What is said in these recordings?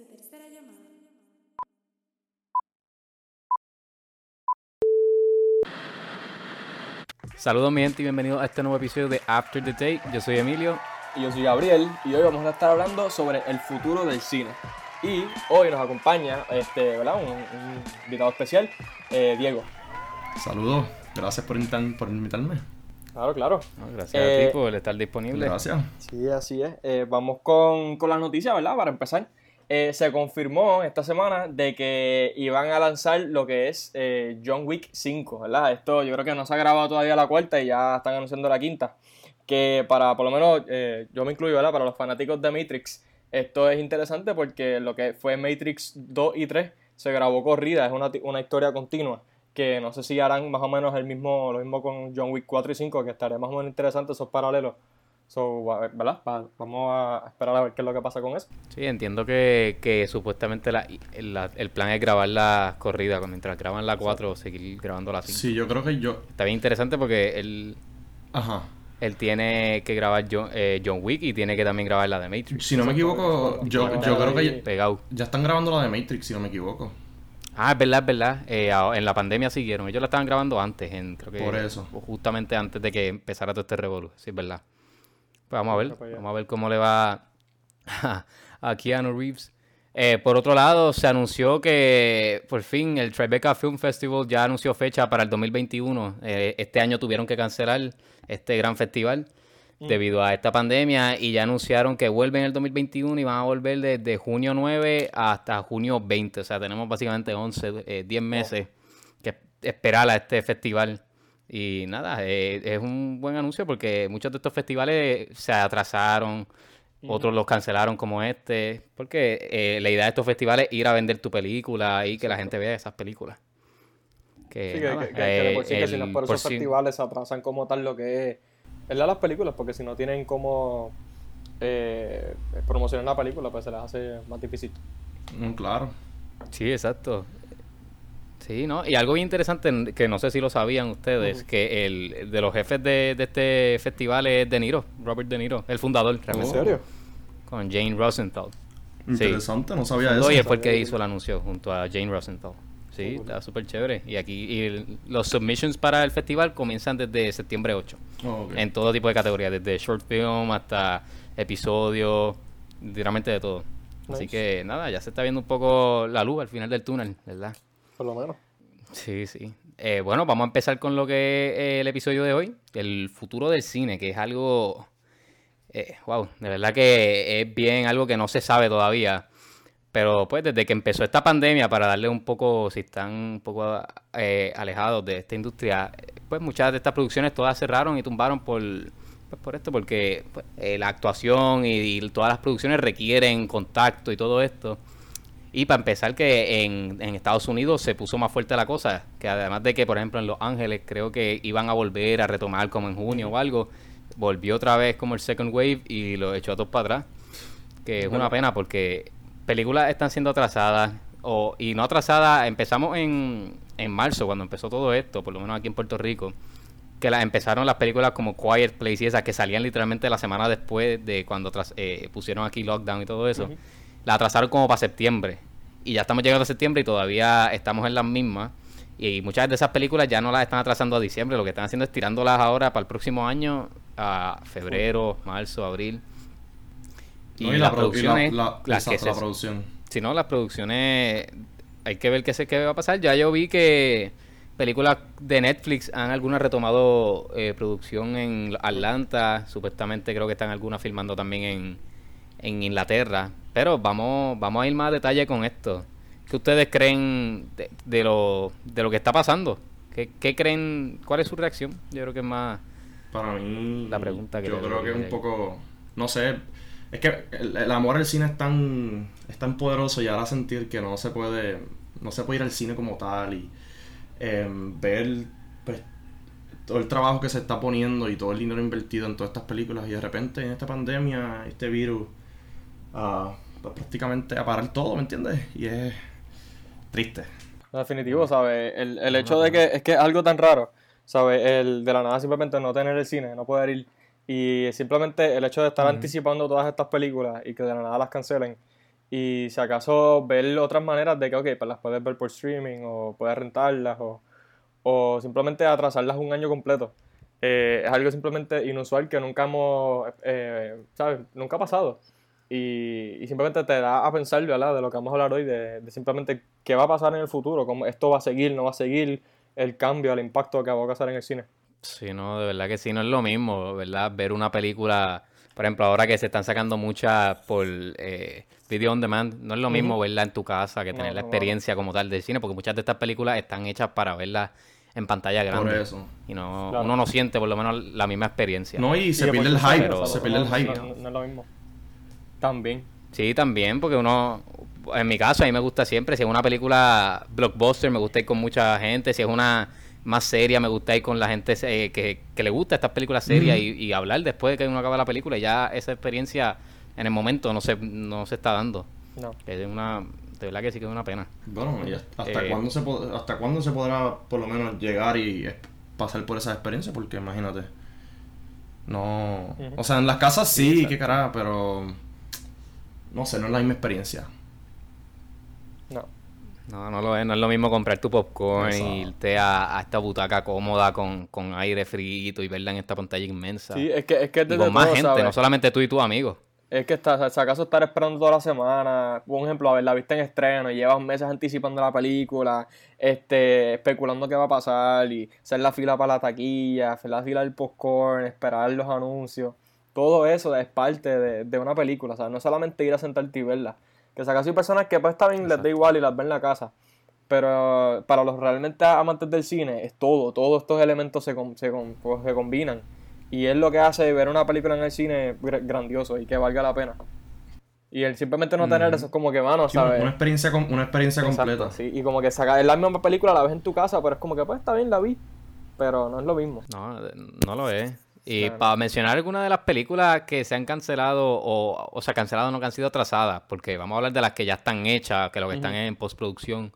su tercera llamada. Saludos mi gente y bienvenidos a este nuevo episodio de After the Take. Yo soy Emilio. Y yo soy Gabriel y hoy vamos a estar hablando sobre el futuro del cine. Y hoy nos acompaña este, ¿verdad? Un, un invitado especial, eh, Diego. Saludos, gracias por, invitar- por invitarme. Claro, claro. No, gracias a Eh, ti por estar disponible. Gracias. Sí, así es. Eh, vamos con, con las noticias, ¿verdad? Para empezar. Eh, se confirmó esta semana de que iban a lanzar lo que es eh, John Wick 5, ¿verdad? Esto yo creo que no se ha grabado todavía la cuarta y ya están anunciando la quinta. Que para, por lo menos, eh, yo me incluyo, ¿verdad? Para los fanáticos de Matrix, esto es interesante porque lo que fue Matrix 2 y 3 se grabó corrida, es una, una historia continua. Que no sé si harán más o menos el mismo, lo mismo con John Wick 4 y 5, que estaría más o menos interesante esos paralelos. So, a ver, ¿verdad? Va- vamos a esperar a ver qué es lo que pasa con eso. Sí, entiendo que, que supuestamente la- la- el plan es grabar la corrida. Mientras graban la 4, seguir grabando la 5. Sí, yo creo que yo. Está bien interesante porque él, Ajá. él tiene que grabar John, eh, John Wick y tiene que también grabar la de Matrix. Si no me equivoco, yo, yo creo que ya, Pegado. ya están grabando la de Matrix, si no me equivoco. Ah, es verdad, es verdad. Eh, en la pandemia siguieron. Ellos la estaban grabando antes, en, creo que Por eso. Justamente antes de que empezara todo este revolú. Sí, es verdad. Pues vamos a ver. Vamos a ver cómo le va a, a Keanu Reeves. Eh, por otro lado, se anunció que por fin el Tribeca Film Festival ya anunció fecha para el 2021. Eh, este año tuvieron que cancelar este gran festival debido a esta pandemia y ya anunciaron que vuelven en el 2021 y van a volver desde junio 9 hasta junio 20. O sea, tenemos básicamente 11, eh, 10 meses que esperar a este festival. Y nada, eh, es un buen anuncio porque muchos de estos festivales se atrasaron, otros los cancelaron como este, porque eh, la idea de estos festivales es ir a vender tu película y que la gente vea esas películas. Que, Sí, que, nada, que- que- que de por sí, que si no es por por esos sí- festivales se atrasan como tal lo que es ¿verdad? las películas, porque si no tienen como eh, promocionar la película, pues se les hace más difícil. Mm, claro. Sí, exacto. Sí, ¿no? Y algo bien interesante que no sé si lo sabían ustedes, que el de los jefes de, de este festival es De Niro, Robert De Niro, el fundador, realmente, ¿En serio? con Jane Rosenthal. Interesante, no sabía eso. Oye, fue el que hizo el anuncio junto a Jane Rosenthal. Sí, está súper chévere. Y aquí y el- los submissions para el festival comienzan desde septiembre 8. Oh, ok. En todo tipo de categorías, desde short film hasta episodios, literalmente de todo. Así que nada, ya se está viendo un poco la luz al final del túnel, ¿verdad? Por lo menos. Sí, sí. Eh, bueno, vamos a empezar con lo que es el episodio de hoy, el futuro del cine, que es algo, eh, wow, de verdad que es bien algo que no se sabe todavía. Pero pues desde que empezó esta pandemia, para darle un poco, si están un poco eh, alejados de esta industria, eh, pues muchas de estas producciones todas cerraron y tumbaron por, pues, por esto, porque pues, eh, la actuación y todas las producciones requieren contacto y todo esto. Y para empezar que en, en Estados Unidos se puso más fuerte la cosa, que además de que por ejemplo en Los Ángeles creo que iban a volver a retomar como en junio o algo, volvió otra vez como el second wave y lo echó a todos para atrás, que es una pena porque películas están siendo atrasadas o y no atrasadas, empezamos en, en marzo cuando empezó todo esto, por lo menos aquí en Puerto Rico, que empezaron las películas como Quiet Place y esas que salían literalmente la semana después de cuando tras- eh, pusieron aquí lockdown y todo eso. La atrasaron como para septiembre. Y ya estamos llegando a septiembre y todavía estamos en las mismas. Y muchas de esas películas ya no las están atrasando a diciembre. Lo que están haciendo es tirándolas ahora para el próximo año, a febrero, marzo, abril. Y, No, las produ- producciones, la, las exacto, la se- producción. si no, las producciones, hay que ver qué, se, qué va a pasar. Ya yo vi que películas de Netflix han algunas retomado eh, producción en Atlanta, supuestamente creo que están algunas filmando también en, en Inglaterra. Pero vamos, vamos a ir más a detalle con esto. ¿Qué ustedes creen de, de lo, de lo que está pasando? ¿Qué, qué creen? ¿Cuál es su reacción? Yo creo que es más... Para mí, La pregunta que yo creo que es un poco, no sé, es que el, el amor al cine es tan, es tan poderoso y ahora sentir que no se puede, no se puede ir al cine como tal y em, ver pues, todo el trabajo que se está poniendo y todo el dinero invertido en todas estas películas y de repente en esta pandemia, este virus, pues, prácticamente a parar todo, ¿me entiendes? Y es triste. Definitivo, ¿sabes? El, el hecho de que es que es algo tan raro, ¿sabes? El de la nada simplemente no tener el cine, no poder ir. Y simplemente el hecho de estar anticipando todas estas películas y que de la nada las cancelen. y si acaso ver otras maneras de que, ok, pues las puedes ver por streaming o puedes rentarlas o, o simplemente atrasarlas un año completo. Eh, es algo simplemente inusual que nunca hemos, eh, ¿sabes? Nunca ha pasado. Y, y, simplemente te da a pensar, ¿verdad? De lo que vamos a hablar hoy, de, de, simplemente qué va a pasar en el futuro, cómo esto va a seguir, no va a seguir, el cambio, el impacto que va a causar en el cine. Sí, no, de verdad que sí, no es lo mismo, ¿verdad? Ver una película, por ejemplo, ahora que se están sacando muchas por eh, video on demand, no es lo mismo verla en tu casa que tener No, la no, experiencia como tal del cine, porque muchas de estas películas están hechas para verlas en pantalla grande. Por eso. Y no, Claro. uno no siente por lo menos la misma experiencia. No, y se Y pierde el hype. pero- se pierde el no, hype. No, no es lo mismo. También. Sí, también, porque uno, en mi caso, a mí me gusta siempre, si es una película blockbuster, me gusta ir con mucha gente, si es una más seria, me gusta ir con la gente eh, que, que le gusta estas películas serias y, y hablar después de que uno acaba la película, y ya esa experiencia en el momento no se, no se está dando. No. Es una, de verdad que sí que es una pena. Bueno, ¿y hasta, Eh, cuándo se hasta cuándo se podrá por lo menos llegar y pasar por esa experiencia? Porque imagínate. No. O sea, en las casas sí, qué carajo, pero. No sé, no es la misma experiencia. No. No, no lo es, no es lo mismo comprar tu popcorn Exacto. y irte a, a esta butaca cómoda con, con aire frito y verla en esta pantalla inmensa. Sí, es que es que es y desde con más todo, gente, ¿sabes? no solamente tú y tus amigos. Es que está, si acaso estar esperando toda la semana, por ejemplo, a ver, la viste en estreno, y llevas meses anticipando la película, este, especulando qué va a pasar, y hacer la fila para la taquilla, hacer la fila del popcorn, esperar los anuncios, todo eso es parte de, de una película, ¿sabes? No solamente ir a sentarte y verla. Que si acaso hay personas que pues bien, les da igual y las ven en la casa. Pero para los realmente amantes del cine, es todo, todos estos elementos se, se, pues, se combinan. Y es lo que hace ver una película en el cine gr- grandioso y que valga la pena. Y el simplemente no tener eso es como que, mano, Sí, una, ¿sabes? una experiencia, com- una experiencia Exacto, completa. sí. Y como que saca, es la misma película, la ves en tu casa, pero es como que, pues está bien, la vi. Pero no es lo mismo. No, no lo es. Y Claro. para mencionar algunas de las películas que se han cancelado o, o sea, cancelado no que han sido atrasadas, porque vamos a hablar de las que ya están hechas, que lo que están en postproducción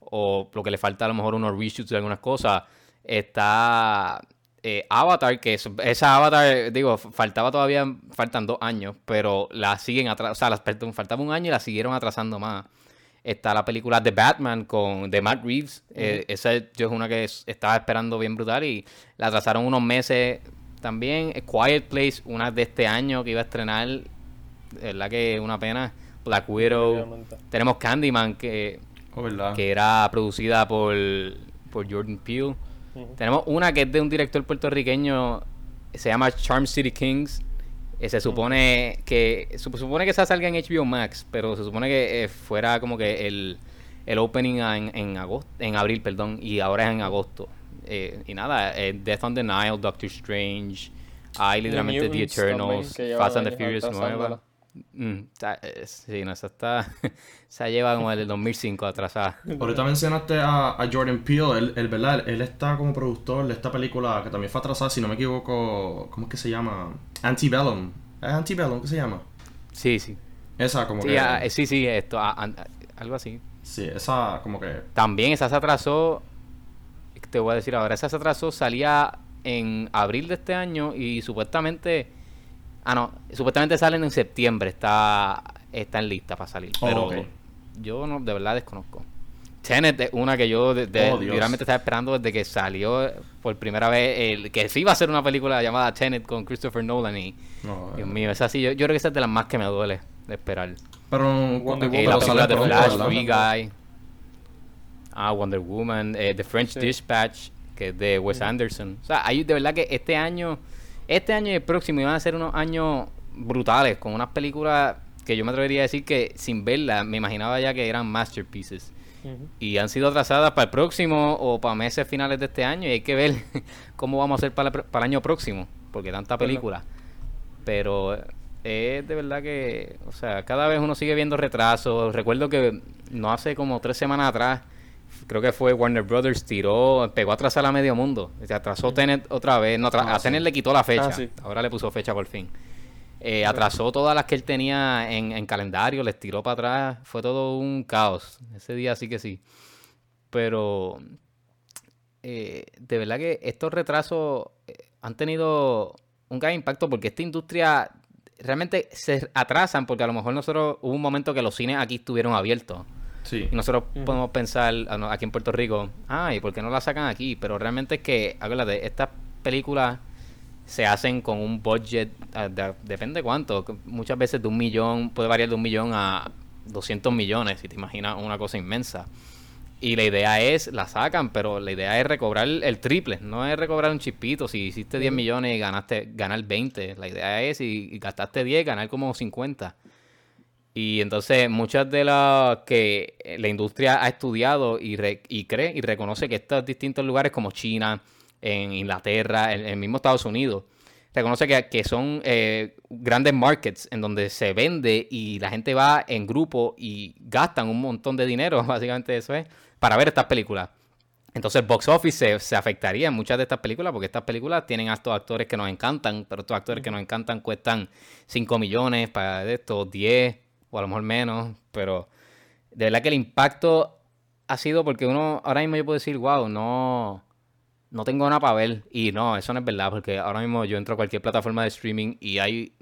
o lo que le falta a lo mejor unos reshoots de algunas cosas. Está eh, Avatar, que es- esa Avatar, digo, faltaba todavía, faltan dos años, pero la siguen atrasando, o sea, las, perdón, faltaba un año y la siguieron atrasando más. Está la película The Batman con de Matt Reeves. eh, esa yo es una que es- estaba esperando bien brutal y la atrasaron unos meses también. Eh, Quiet Place, una de este año que iba a estrenar. De verdad que una pena. Black Widow. Tenemos Candyman que, Oh, que era producida por, por Jordan Peele. Tenemos una que es de un director puertorriqueño, se llama Charm City Kings. Eh, se supone que se supone que esa salga en HBO Max, pero se supone que eh, fuera como que el, el opening en, en agosto, en abril, perdón, y ahora es en agosto. Eh, y nada, eh, Death on the Nile, Doctor Strange, hay literalmente The también, Eternals, Fast and the Furious nueva. Mm, está- eh, sí, no, esa está, esa lleva como el 2005 atrasada. Ahorita mencionaste a, a Jordan Peele, él, él, ¿verdad? Él, está como productor de esta película que también fue atrasada, si no me equivoco, ¿cómo es que se llama? Antebellum. ¿Es Antebellum? ¿Qué se llama? Sí, sí. Esa como Sí, que... ah, sí, sí, esto, ah, algo así. Sí, esa como que... También esa se atrasó, te voy a decir ahora, esa se atrasó, salía en abril de este año y supuestamente, ah no, supuestamente salen en septiembre, está, está en lista para salir, Oh, pero yo no, de verdad desconozco. Tenet es una que yo de, de- Oh, literalmente estaba esperando desde que salió por primera vez, el, que sí iba a ser una película llamada Tenet con Christopher Nolan y, No, Dios eh, mío, esa sí, yo, yo creo que esa es de las más que me duele de esperar. Pero, pero la sale película de Flash. Free Guy. Ah, Wonder Woman. eh, The French Sí. Dispatch, que es de Wes Anderson. O sea, hay de verdad que este año, este año y el próximo iban a ser unos años brutales, con unas películas que yo me atrevería a decir que sin verlas me imaginaba ya que eran masterpieces. Y han sido atrasadas para el próximo o para meses finales de este año y hay que ver cómo vamos a hacer para, para el año próximo, porque tanta película. Pero es de verdad que, o sea, cada vez uno sigue viendo retrasos. Recuerdo que no hace como tres semanas atrás, creo que fue Warner Brothers tiró, pegó a atrasar a medio mundo. Se atrasó Tenet otra vez. No, Ah, a sí. Tenet le quitó la fecha. Ah, sí. Ahora le puso fecha por fin. Eh, atrasó todas las que él tenía en, en calendario, les tiró para atrás. Fue todo un caos. Ese día sí que sí. Pero eh, de verdad que estos retrasos eh, han tenido un gran impacto porque esta industria realmente se atrasan porque a lo mejor nosotros hubo un momento que los cines aquí estuvieron abiertos. Sí. Y nosotros podemos pensar ah, aquí en Puerto Rico, ay, ¿por qué no la sacan aquí? Pero realmente es que, acuérdate, estas películas se hacen con un budget, ah, de- depende cuánto, muchas veces de un millón, puede variar de un millón a 200 millones, si te imaginas una cosa inmensa. Y la idea es, la sacan, pero la idea es recobrar el triple, no es recobrar un chispito. Si hiciste 10 millones y ganaste, ganar 20, la idea es, si y gastaste 10, ganar como 50. Y entonces muchas de las que la industria ha estudiado y, re- y cree y reconoce que estos distintos lugares como China, en Inglaterra, en el mismo Estados Unidos, reconoce que, que son eh, grandes markets en donde se vende y la gente va en grupo y gastan un montón de dinero, básicamente eso es, para ver estas películas. Entonces el box office se, se afectaría en muchas de estas películas porque estas películas tienen a estos actores que nos encantan, pero estos actores que nos encantan cuestan 5 millones para estos 10 o a lo mejor menos, pero de verdad que el impacto ha sido porque uno, ahora mismo yo puedo decir, wow, no, no tengo nada para ver. Y no, eso no es verdad, porque ahora mismo yo entro a cualquier plataforma de streaming y hay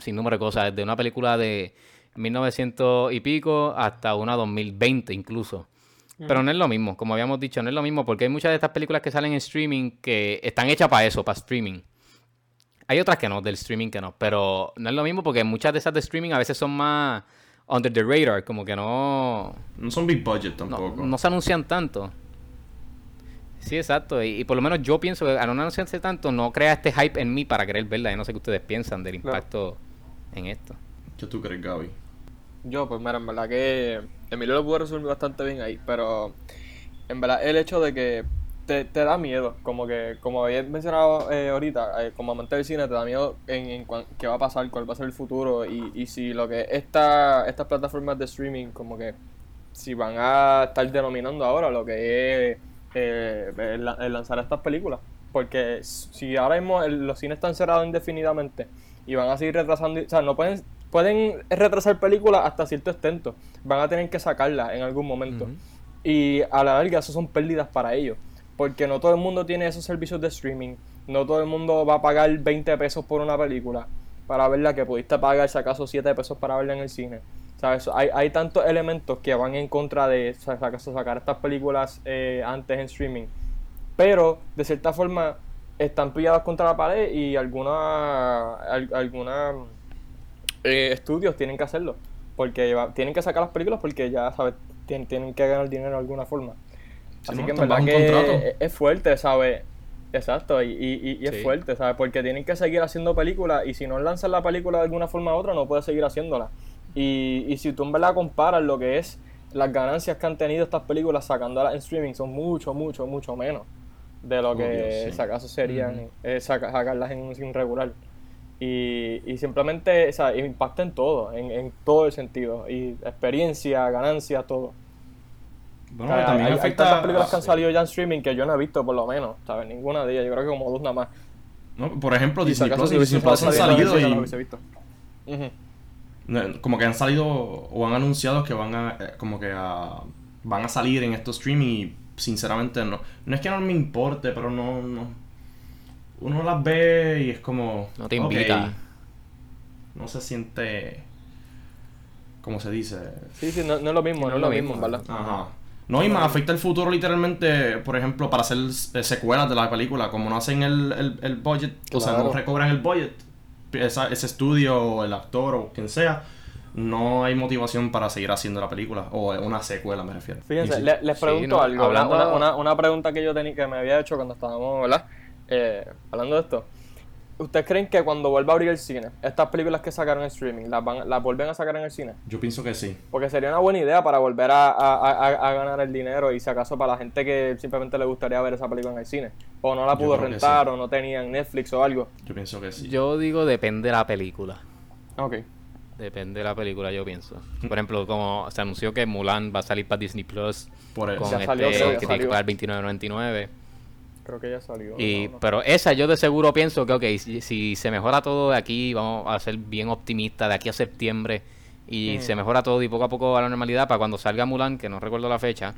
sin número de cosas, desde una película de 1900 y pico hasta una 2020 incluso. Pero no es lo mismo, como habíamos dicho, no es lo mismo porque hay muchas de estas películas que salen en streaming que están hechas para eso, para streaming. Hay otras que no, del streaming que no, pero no es lo mismo porque muchas de esas de streaming a veces son más under the radar, como que no, No son big budget tampoco. no se anuncian tanto. Sí, exacto. Y, y por lo menos yo pienso que al no anunciarse tanto, no crea este hype en mí para querer verla. Yo no sé qué ustedes piensan del impacto en esto. ¿Qué tú crees, Gaby? Yo, pues mira, en verdad que Emilio lo pudo resumir bastante bien ahí, pero en verdad el hecho de que te, te da miedo, como que, como había mencionado eh, ahorita, eh, como amante del cine, te da miedo en, en cuan- qué va a pasar, cuál va a ser el futuro y, y si lo que esta, estas plataformas de streaming, como que si van a estar denominando ahora lo que es eh, el, la- el lanzar estas películas. Porque si ahora mismo el- los cines están cerrados indefinidamente y van a seguir retrasando, o sea, no pueden, pueden retrasar películas hasta cierto extento. Van a tener que sacarlas en algún momento. Y a la larga, eso son pérdidas para ellos. Porque no todo el mundo tiene esos servicios de streaming. No todo el mundo va a pagar 20 pesos por una película para verla que pudiste pagar, si acaso, 7 pesos para verla en el cine. ¿Sabes? Hay, hay tantos elementos que van en contra de sa- sa- sacar estas películas eh, antes en streaming. Pero, de cierta forma, están pillados contra la pared y alguna, al- alguna eh, estudios tienen que hacerlo. Porque tienen que sacar las películas porque ya, ¿sabes? Tien- tienen que ganar dinero de alguna forma. Sí, Así no, que en verdad que es, fuerte, ¿sabes? Exacto, y, y, y es Sí. fuerte, ¿sabes? Porque tienen que seguir haciendo películas y si no lanzan la película de alguna forma u otra, no puedes seguir haciéndola. Y, y si tú en verdad comparas lo que es las ganancias que han tenido estas películas sacándolas en streaming, son mucho, mucho, mucho menos de lo Oh, que sí. acaso serían eh, saca- sacarlas en un regular. Y, y simplemente o sea, impacta en todo, en, en todo el sentido. Y experiencia, ganancia, todo. Bueno, O sea, también hay, hay afecta. tantas películas que han sí. salido ya en streaming que yo no he visto, por lo menos. ¿sabes? Ninguna de ellas. Yo creo que como dos nada más. No, por ejemplo, Y si Disney Plus y Disney Plus han salido y lo hubiese visto. No, como que han salido o han anunciado que van a eh, como que a, van a salir en estos streaming y sinceramente no no es que no me importe pero no no uno las ve y es como No te invita. no se siente como se dice Sí, sí, no, no es lo mismo, no, es lo mismo, en ¿verdad? Ajá. No, y me afecta el futuro literalmente, por ejemplo, para hacer eh, secuelas de la película. Como no hacen el, el, el budget, o sea, no recobran el budget, esa- ese estudio o el actor o quien sea, no hay motivación para seguir haciendo la película. O una secuela, me refiero. Fíjense, Y sí. le- les Sí, pregunto no, algo. una- hablando- Una, una, una pregunta que yo tenía que me había hecho cuando estábamos, ¿verdad? Eh, hablando de esto. ¿Ustedes creen que cuando vuelva a abrir el cine, estas películas que sacaron en streaming, las, van, las vuelven a sacar en el cine? Yo pienso que sí. Porque sería una buena idea para volver a, a- a- a ganar el dinero y si acaso para la gente que simplemente le gustaría ver esa película en el cine. O no la pudo rentar sí. o no tenían Netflix o algo. Yo pienso que sí. Yo digo depende de la película. Ok. Depende de la película, yo pienso. Por ejemplo, como se anunció que Mulan va a salir para Disney Plus Por eso. con Ya este salió, creo que que tiene que salió. pagar $29.99. Creo que ya salió. Y, no, no. Pero esa yo de seguro pienso que, ok, si, si se mejora todo de aquí, vamos a ser bien optimistas de aquí a septiembre y Mm. se mejora todo y poco a poco a la normalidad para cuando salga Mulan, que no recuerdo la fecha,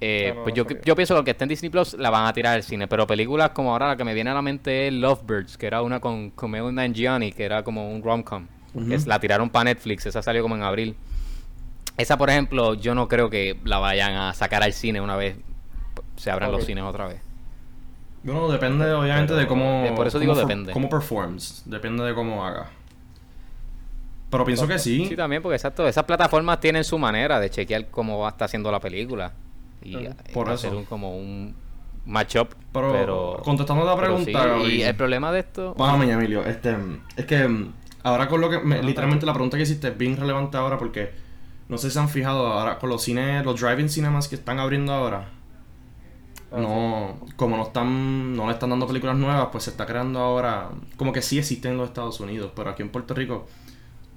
Eh, no, pues no yo, pienso que lo que está en Disney Plus la van a tirar al cine, pero películas como ahora la que me viene a la mente es Lovebirds, que era una con Kumail Nanjiani, que era como un rom-com. Es- la tiraron para Netflix, esa salió como en abril. Esa, por ejemplo, yo no creo que la vayan a sacar al cine una vez se abran los cines otra vez. Bueno, depende obviamente Pero, de cómo. eh, por eso digo cómo depende. Cómo performs. Depende de cómo haga. Pero pienso que sí. Sí, también, porque exacto, esas plataformas tienen su manera de chequear cómo va a estar haciendo la película. Y eh, Por hacer eso. un, como un matchup. Pero, Pero, contestando la pero pregunta, sí, Gabriel. y el problema de esto. Mañana, Emilio. Este, es que mm, ahora con lo que. me- literalmente la pregunta que hiciste es bien relevante ahora porque no sé si se han fijado ahora con los cines, los driving cinemas que están abriendo ahora. Ah, No, como no están, no le están dando películas nuevas, pues se está creando ahora, como que sí existen en los Estados Unidos, pero aquí en Puerto Rico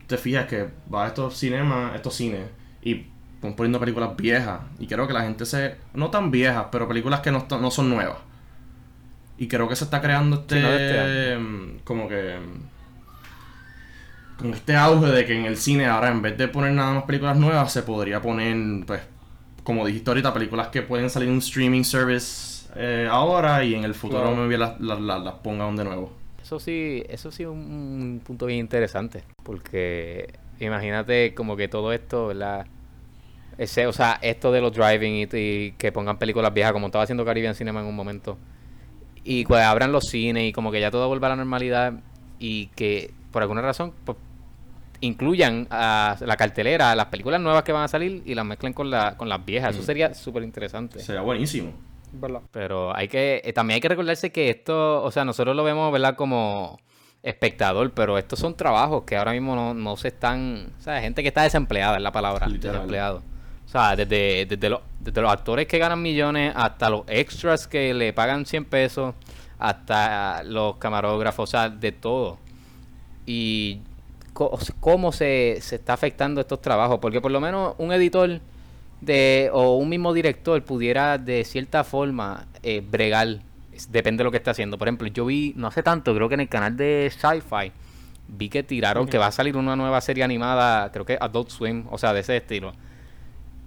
te fijas que va a estos cinemas, estos cines y van poniendo películas viejas y creo que la gente se, no tan viejas, pero películas que no, no son nuevas. Y creo que se está creando este, Sí, no de este mm, como que con este auge de que en el cine ahora en vez de poner nada más películas nuevas se podría poner pues como dijiste ahorita películas que pueden salir en un streaming service eh, ahora y en el futuro maybe las, las, las, las pongan de nuevo Eso sí, eso sí es un, un punto bien interesante. Porque imagínate como que todo esto, ¿verdad? Ese, o sea, esto de los driving y, y que pongan películas viejas, como estaba haciendo Caribbean Cinema en un momento. Y que abran los cines y como que ya todo vuelva a la normalidad. Y que por alguna razón pues, incluyan a la cartelera, las películas nuevas que van a salir y las mezclen con, la, con las viejas. Eso Mm. sería súper interesante. sería buenísimo ¿Verdad? Pero hay que, eh, también hay que recordarse que esto, o sea, nosotros lo vemos, ¿verdad? Como espectador, pero estos son trabajos que ahora mismo no, no se están, o sea, gente que está desempleada es la palabra, Literal. desempleado. O sea, desde, desde, los, desde los actores que ganan millones hasta los extras que le pagan 100 pesos, hasta los camarógrafos, o sea, de todo. Y cómo se, se está afectando estos trabajos, porque por lo menos un editor de o un mismo director pudiera de cierta forma eh, bregar, depende de lo que está haciendo. Por ejemplo, yo vi, no hace tanto, creo que en el canal de Sci-Fi, vi que tiraron que va a salir una nueva serie animada, creo que Adult Swim, o sea, de ese estilo.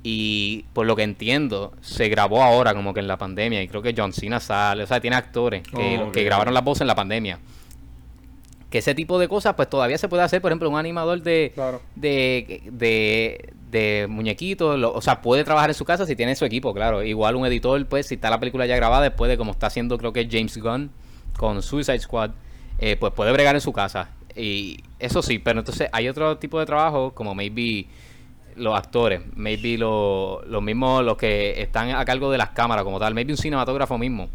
Y por lo que entiendo, se grabó ahora como que en la pandemia. Y creo que John Cena sale. O sea, tiene actores que, Oh, que grabaron las voces en la pandemia. Que ese tipo de cosas, pues todavía se puede hacer. Por ejemplo, un animador de, Claro. de, de, de muñequitos. lo- o sea, puede trabajar en su casa si tiene su equipo, claro. Igual un editor, pues, si está la película ya grabada, después de como está haciendo, creo que James Gunn con Suicide Squad, eh, pues puede bregar en su casa. Y eso sí, pero entonces hay otro tipo de trabajo, como maybe los actores, maybe lo- los mismos, los que están a cargo de las cámaras como tal, maybe un cinematógrafo mismo,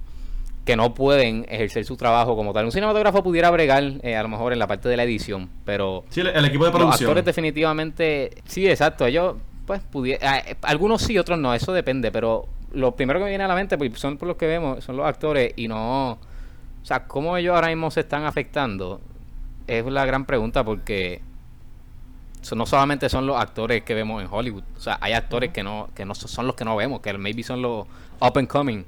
que no pueden ejercer su trabajo como tal. Un cinematógrafo pudiera bregar eh, a lo mejor en la parte de la edición, pero sí el, el equipo de los producción. actores definitivamente, sí, exacto, ellos pues pudieran, algunos sí, otros no, eso depende, pero lo primero que me viene a la mente pues, son por los que vemos, son los actores y no, o sea, cómo ellos ahora mismo se están afectando es la gran pregunta porque no solamente son los actores que vemos en Hollywood, o sea, hay actores que no que no so- son los que no vemos, que maybe son los up and coming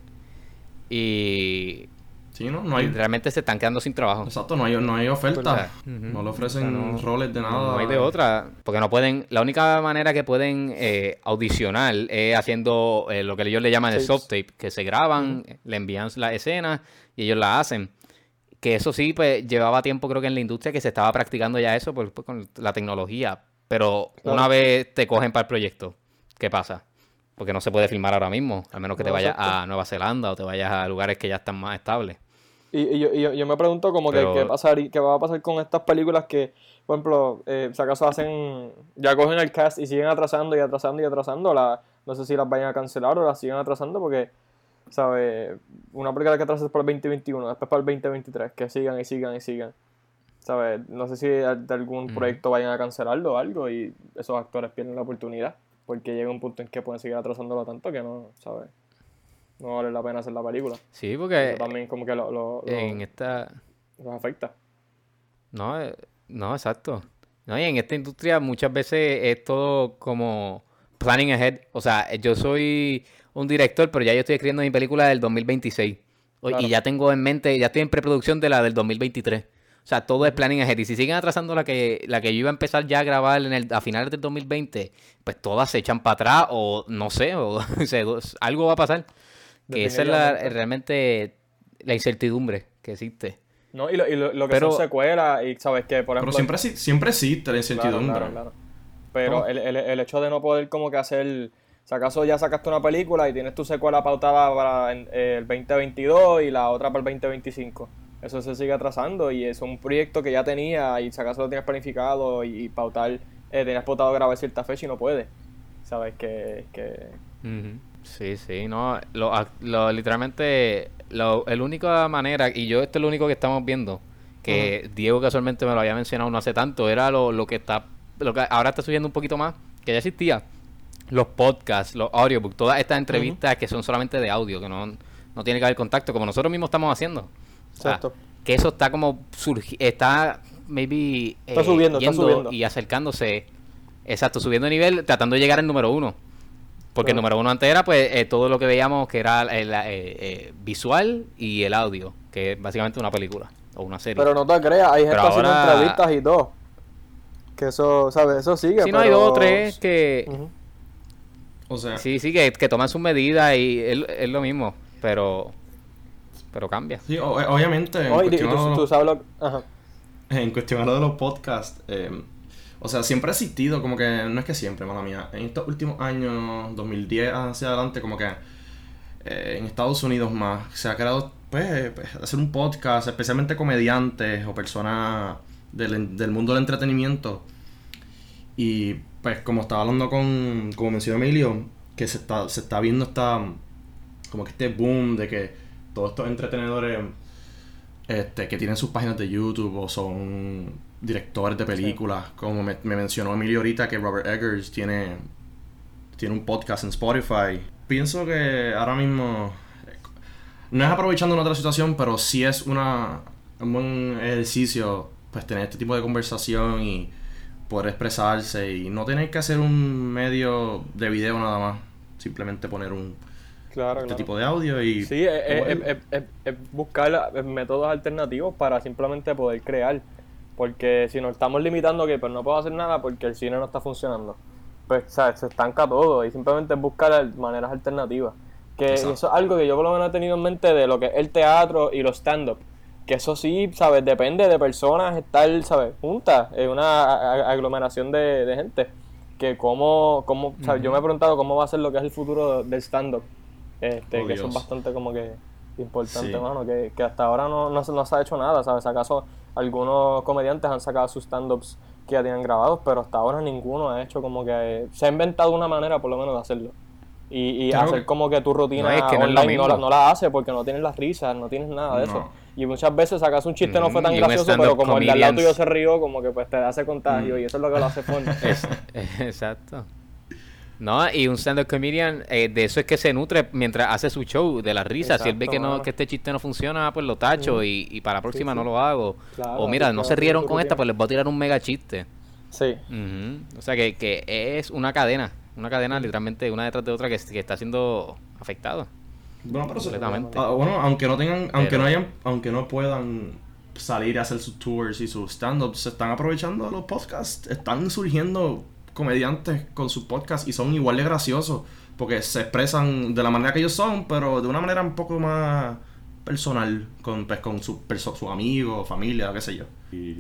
y, sí no no y hay realmente se están quedando sin trabajo. exacto no hay no hay oferta no le O ofrecen sea, no- roles de nada No hay de otra, porque no pueden, la única manera que pueden eh, audicionar es haciendo eh, lo que ellos le llaman el soft tape, que se graban, le envían la escena y ellos la hacen. Que eso sí, pues llevaba tiempo creo que en la industria que se estaba practicando ya eso por, por- con la tecnología, pero Claro. una vez te cogen para el proyecto, ¿qué pasa? Porque no se puede filmar ahora mismo, a menos que te vayas exacto. a Nueva Zelanda o te vayas a lugares que ya están más estables. Y, y yo, y yo, yo me pregunto como Pero- que qué pasar qué va a pasar con estas películas que, por ejemplo, eh, si acaso hacen, ya cogen el cast y siguen atrasando y atrasando y atrasando, la, no sé si las vayan a cancelar o las siguen atrasando porque, ¿sabes? Una película que atrasa es para el 2021, después para el 2023, que sigan y sigan y sigan. ¿Sabes? No sé si de algún proyecto vayan a cancelarlo o algo y esos actores pierden la oportunidad porque llega un punto en que pueden seguir atrasándolo tanto que no, ¿sabes? No vale la pena hacer la película. Sí, porque Eso también como que lo, lo- lo- en esta... los afecta. No, eh, no, exacto. No, y en esta industria muchas veces es todo como planning ahead. O sea, yo soy un director, pero ya yo estoy escribiendo mi película del 2026. O- Claro. Y ya tengo en mente, ya estoy en preproducción de la del 2023. O sea, todo es planning ahead. Y si siguen atrasando la que, la que yo iba a empezar ya a grabar en el, a finales del 2020, pues todas se echan para atrás o no sé, o, algo va a pasar. Que esa es la, realmente la incertidumbre que existe. No, y lo, y lo, que son secuelas, y sabes que, por ejemplo. Pero siempre, siempre existe la incertidumbre. Pero el, el, el, hecho de no poder como que hacer. Si acaso ya sacaste una película y tienes tu secuela pautada para el 2022 y la otra para el 2025. Eso se sigue atrasando y es un proyecto que ya tenía y si acaso lo tienes planificado y, pautar, eh, tenías pautado grabar cierta fecha y no puedes. Sabes que... que... Sí, sí, no, lo, lo, literalmente, lo, el única manera, y yo esto es lo único que estamos viendo, que Diego casualmente me lo había mencionado no hace tanto, era lo, lo que está, lo que ahora está subiendo un poquito más, que ya existía, los podcasts, los audiobooks, todas estas entrevistas que son solamente de audio, que no, no tiene que haber contacto, como nosotros mismos estamos haciendo. Exacto. que eso está como está maybe está subiendo, está subiendo. y acercándose, exacto, subiendo de nivel, tratando de llegar al número uno. Porque el número uno antes era pues eh, todo lo que veíamos que era el, eh, eh, visual y el audio, que es básicamente una película o una serie. Pero no te creas, hay gente haciendo entrevistas y todo. Que eso, ¿sabes? Eso sigue. Si no hay dos o tres que... O sea... Sí, sí, que, que toman sus medidas y es, lo mismo, pero... Pero cambia. Sí, obviamente. En, cuestión tú, sabes lo... Ajá. en cuestión a lo de los podcasts, eh, o sea, siempre ha existido, como que, no es que siempre, mala mía, en estos últimos años, 2010 hacia adelante, como que eh, en Estados Unidos más, se ha creado, pues, pues, hacer un podcast, especialmente comediantes o personas del, del mundo del entretenimiento. Y pues como estaba hablando con, como mencionó Emilio, que se está, se está viendo esta, como que este boom de que todos estos entretenedores este, que tienen sus páginas de YouTube o son directores de películas, como me, mencionó Emilio ahorita que Robert Eggers tiene, tiene un podcast en Spotify. Pienso que ahora mismo no es aprovechando una otra situación, pero sí es una, un buen ejercicio pues tener este tipo de conversación y poder expresarse y no tener que hacer un medio de video nada más, simplemente poner un este tipo de audio y sí, es, buscar métodos alternativos para simplemente poder crear. Porque si nos estamos limitando que pues no puedo hacer nada porque el cine no está funcionando, pues se estanca todo y simplemente buscar maneras alternativas. Que eso es algo que yo por lo menos he tenido en mente de lo que es el teatro y los stand-up. Que eso sí, ¿sabes? Depende de personas estar, ¿sabes? Juntas, en una aglomeración de, gente. Que cómo, cómo ¿sabes? Yo me he preguntado cómo va a ser lo que es el futuro del stand-up. Este, oh, que son bastante como que importantes, mano. Que, hasta ahora no, no, no se ha hecho nada, ¿sabes? ¿Acaso algunos comediantes han sacado sus stand-ups que ya tienen grabados, pero hasta ahora ninguno ha hecho como que... Se ha inventado una manera por lo menos de hacerlo. Y, hacer como que tu rutina online no, la, hace porque no tienes las risas, no tienes nada de eso. Y muchas veces sacas un chiste no fue tan gracioso, pero como el de al lado tuyo se rió, como que pues te hace contagio mm. y eso es lo que lo hace fun. Exacto. No, y un stand-up comedian, eh, de eso es que se nutre mientras hace su show, de la risa. si él ve que no que este chiste no funciona, pues lo tacho y, para la próxima no lo hago. o mira, no se rieron con esta, pues les voy a tirar un mega chiste. Sí. O sea que, que es una cadena, una cadena literalmente una detrás de otra que, está siendo afectada. Bueno, pero ah, bueno, aunque no tengan, aunque no hayan, aunque no puedan salir a hacer sus tours y sus stand-ups, se están aprovechando los podcasts, están surgiendo comediantes con sus podcasts y son igual de graciosos porque se expresan de la manera que ellos son, pero de una manera un poco más personal con, pues, con sus su amigos, familia, qué sé yo.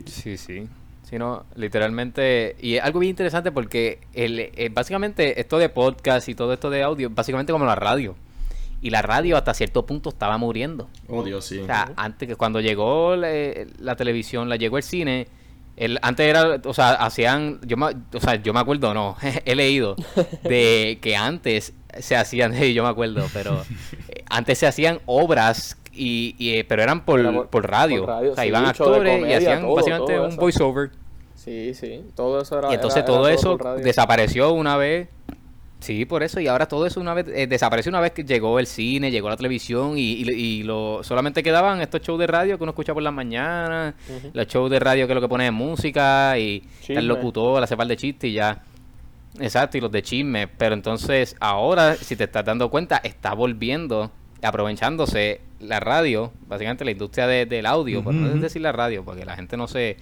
Sí, sí. Sino, literalmente, y es algo bien interesante porque el, eh, básicamente esto de podcast y todo esto de audio, básicamente como la radio. Y la radio hasta cierto punto estaba muriendo. Oh, Dios, sí. O sea, antes que cuando llegó la, la televisión, la llegó el cine, el, antes era, o sea, hacían, yo me, o sea, yo me acuerdo, no, he leído de que antes se hacían, yo me acuerdo, pero eh, antes se hacían obras y, y pero eran por, por, radio. O sea, iban actores y hacían básicamente un voiceover. Sí, sí, todo eso era. Y entonces todo eso desapareció una vez Sí, por eso. Y ahora todo eso una vez eh, desapareció una vez que llegó el cine, llegó la televisión y, y, lo, solamente quedaban estos shows de radio que uno escucha por las mañanas, los shows de radio que es lo que pone música y el locutor, hace par de chistes y ya. Exacto, y los de chisme. Pero entonces ahora, si te estás dando cuenta, está volviendo, aprovechándose la radio, básicamente la industria de- del audio, por Ujú, no ujú. decir la radio, porque la gente no se,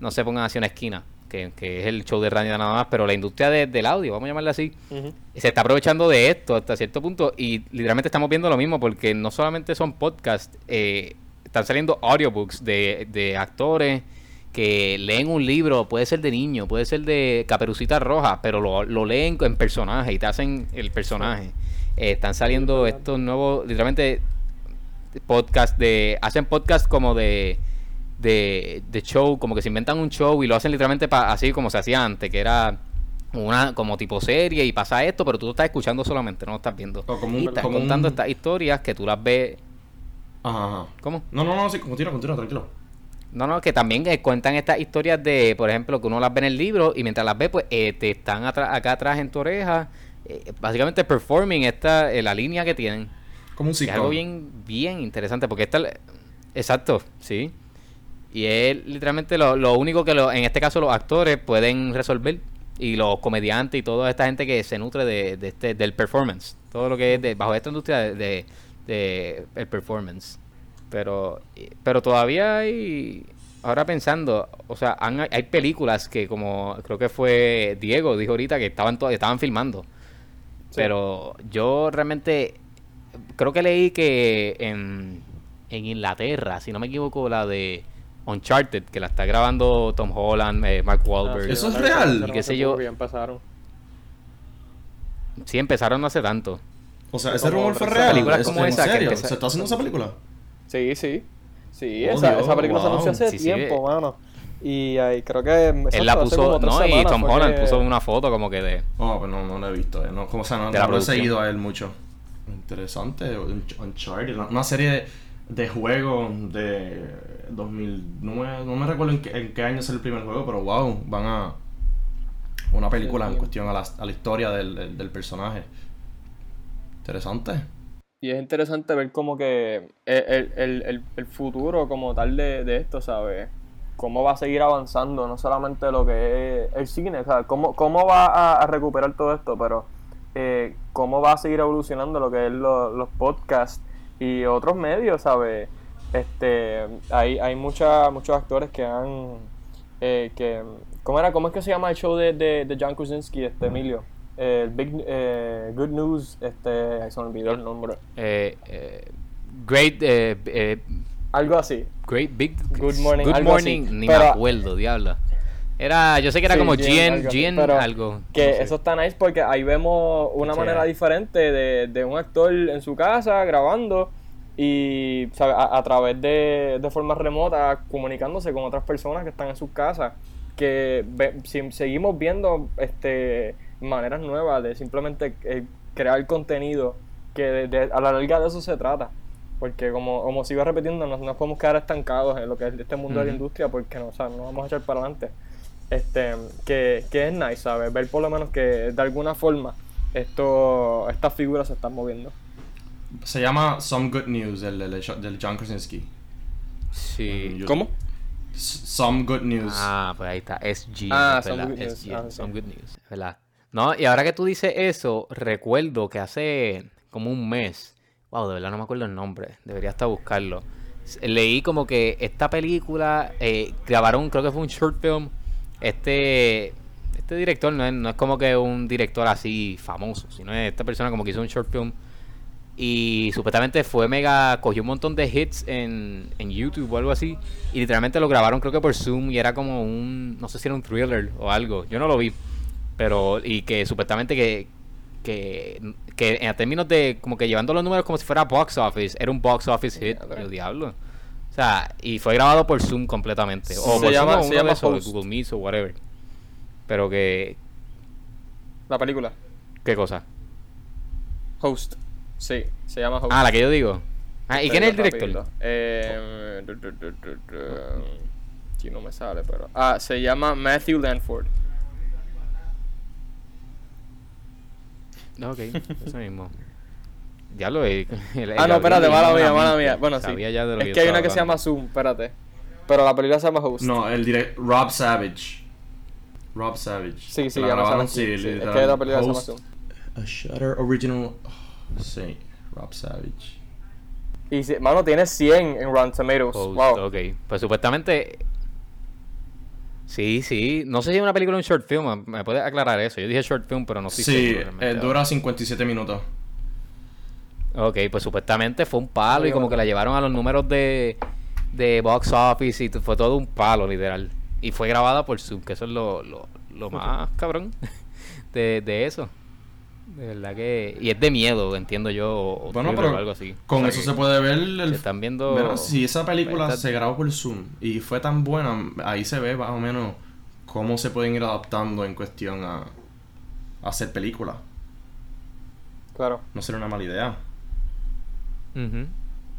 no se ponga hacia una esquina, que, que es el show de radio nada más, pero la industria de- del audio, vamos a llamarla así, se está aprovechando de esto hasta cierto punto y literalmente estamos viendo lo mismo porque no solamente son podcasts, eh, están saliendo audiobooks de, de actores que leen un libro, puede ser de niño, puede ser de Caperucita Roja, pero lo, lo leen en personaje y te hacen el personaje. Eh, están saliendo estos nuevos, literalmente, podcasts de... Hacen podcasts como de... De, de show, como que se inventan un show y lo hacen literalmente pa- así como se hacía antes, que era una como tipo serie y pasa esto, pero tú lo estás escuchando solamente, no lo estás viendo. O como un- y están como un- contando estas historias que tú las ves. Ajá, ajá. ¿Cómo? No, no, no, sí, continúa, continúa, tranquilo. No, no, que también eh, cuentan estas historias de, por ejemplo, que uno las ve en el libro y mientras las ve, pues eh, te están acá atrás en tu oreja, eh, básicamente performing esta, la línea que tienen. Como un Que es algo bien, bien interesante, porque esta, exacto, sí. Y es literalmente lo, lo único que lo, en este caso los actores pueden resolver y los comediantes y toda esta gente que se nutre de, de este, del performance, todo lo que es de, bajo esta industria de, de, de el performance. Pero, pero todavía hay, ahora pensando, o sea, han- hay películas que como creo que fue Diego dijo ahorita que estaban estaban filmando. Pero yo realmente creo que leí que en, en Inglaterra, si no me equivoco, la de Uncharted, que la está grabando Tom Holland, eh, Mark Wahlberg. Eso es real. Y qué sé sé yo. bien empezaron. Sí, empezaron no hace tanto. O sea, ese rumor fue real. películas ¿Es- como ¿En esa que serio? ¿Se está haciendo esa película? Sí, sí. Sí, Oh, esa, Dios, esa película se anunció hace Sí, sí, tiempo, mano. Y ahí creo que. Él la puso, no, y Tom Holland que- puso una foto como que de... No, pues no, no lo he visto. eh. No, como, o sea, no, la no lo he seguido a él mucho. Interesante. Un- Uncharted. Una, una serie de juegos de 2009. No me recuerdo en qué, en qué año es el primer juego, pero wow, van a. Una película en cuestión a la, a la historia del, del, del personaje. Interesante. Y es interesante ver como que el, el, el, el- el futuro como tal de, de esto, ¿sabes? Cómo va a seguir avanzando, no solamente lo que es el cine, ¿sabes? Cómo, cómo va a, a recuperar todo esto, pero eh, cómo va a seguir evolucionando lo que es lo- los podcasts y otros medios, ¿sabes? Este, hay, hay mucha, muchos actores que han... eh, que, ¿cómo, era? ¿Cómo es que se llama el show de, de, de John Krasinski, este Emilio? Eh, el Big, eh, Good News, este, se me olvidó el nombre. eh, eh, great, eh, eh, Algo así. great Big... Good Morning, Good algo Morning, así. ni Pero- me acuerdo, diablo. Era, yo sé que era Sí, como Gien, algo Gien algo. Que no sé. eso está nice porque ahí vemos una Sí. manera diferente de, de un actor en su casa grabando y. A, a través de, de forma remota comunicándose con otras personas que están en sus casas. Que ve- si- seguimos viendo este maneras nuevas de simplemente eh, crear contenido que de- de- a la larga de eso se trata. Porque como, como sigo repitiendo, no nos podemos quedar estancados en lo que es este mundo de la industria porque no, o sea, no vamos a echar para adelante este que, que es nice, ¿sabes? Ver por lo menos que de alguna forma esto, estas figuras se están moviendo. Se llama Some Good News del, del, del John Krasinski. Sí. ¿Cómo? S- Some Good News. Ah, pues ahí está, SG. Ah, es Some verdad, Good News, SG, ah, sí. Some Good News, es ¿verdad? No, y ahora que tú dices eso, recuerdo que hace como un mes, wow, de verdad no me acuerdo el nombre, debería hasta buscarlo. Leí como que esta película, eh, grabaron, creo que fue un short film, este, este director no es, no es como que un director así famoso, sino es esta persona como que hizo un short film y supuestamente fue mega, cogió un montón de hits en, en YouTube o algo así. Y literalmente lo grabaron creo que por Zoom y era como un, no sé si era un thriller o algo. Yo no lo vi. Pero, y que supuestamente que, que, que en términos de como que llevando los números como si fuera box office, era un box office hit. Yo, diablo. O sea, y fue grabado por Zoom completamente. O Se por llama- Zoom o se de llama esos, Host. Google Meet o whatever. Pero que, La película. ¿qué cosa? Host. Sí, se llama Host. Ah, la que yo digo. Ah, ¿y quién es el director? Eh, aquí no me sale, pero. Ah, se llama Matthew Lanford. Ok, eso mismo. Ya lo he. Ah, no, espérate, mala mía, mala mía. Bueno, sí. Sabía ya de lo Es que hay una que se llama Zoom, espérate. Pero la película se llama Host. No, el director Rob Savage. Rob Savage. Sí, sí, La ya aquí, sí, sí. Es que la película se llama Host, Zoom. A Shutter Original. Sí, Rob Savage. Y, si- mano, tiene 100 en Rotten Tomatoes. Post, wow. Ok, pues supuestamente. Sí, sí. No sé si es una película o un short film. ¿Me puedes aclarar eso? Yo dije short film, pero no estoy Sí, eh, dura 57 minutos. Ok, pues supuestamente fue un palo y como que la llevaron a los números de, de box office y fue todo un palo, literal. Y fue grabada por Zoom, que eso es lo, lo, lo más cabrón de, de eso. De verdad que... Y es de miedo, entiendo yo, o, Bueno, pero o algo así. con O sea eso se puede ver el... se están viendo... Bueno, si esa película Está- se grabó por Zoom y fue tan buena, ahí se ve más o menos cómo se pueden ir adaptando en cuestión a, a hacer películas. Claro. No sería una mala idea.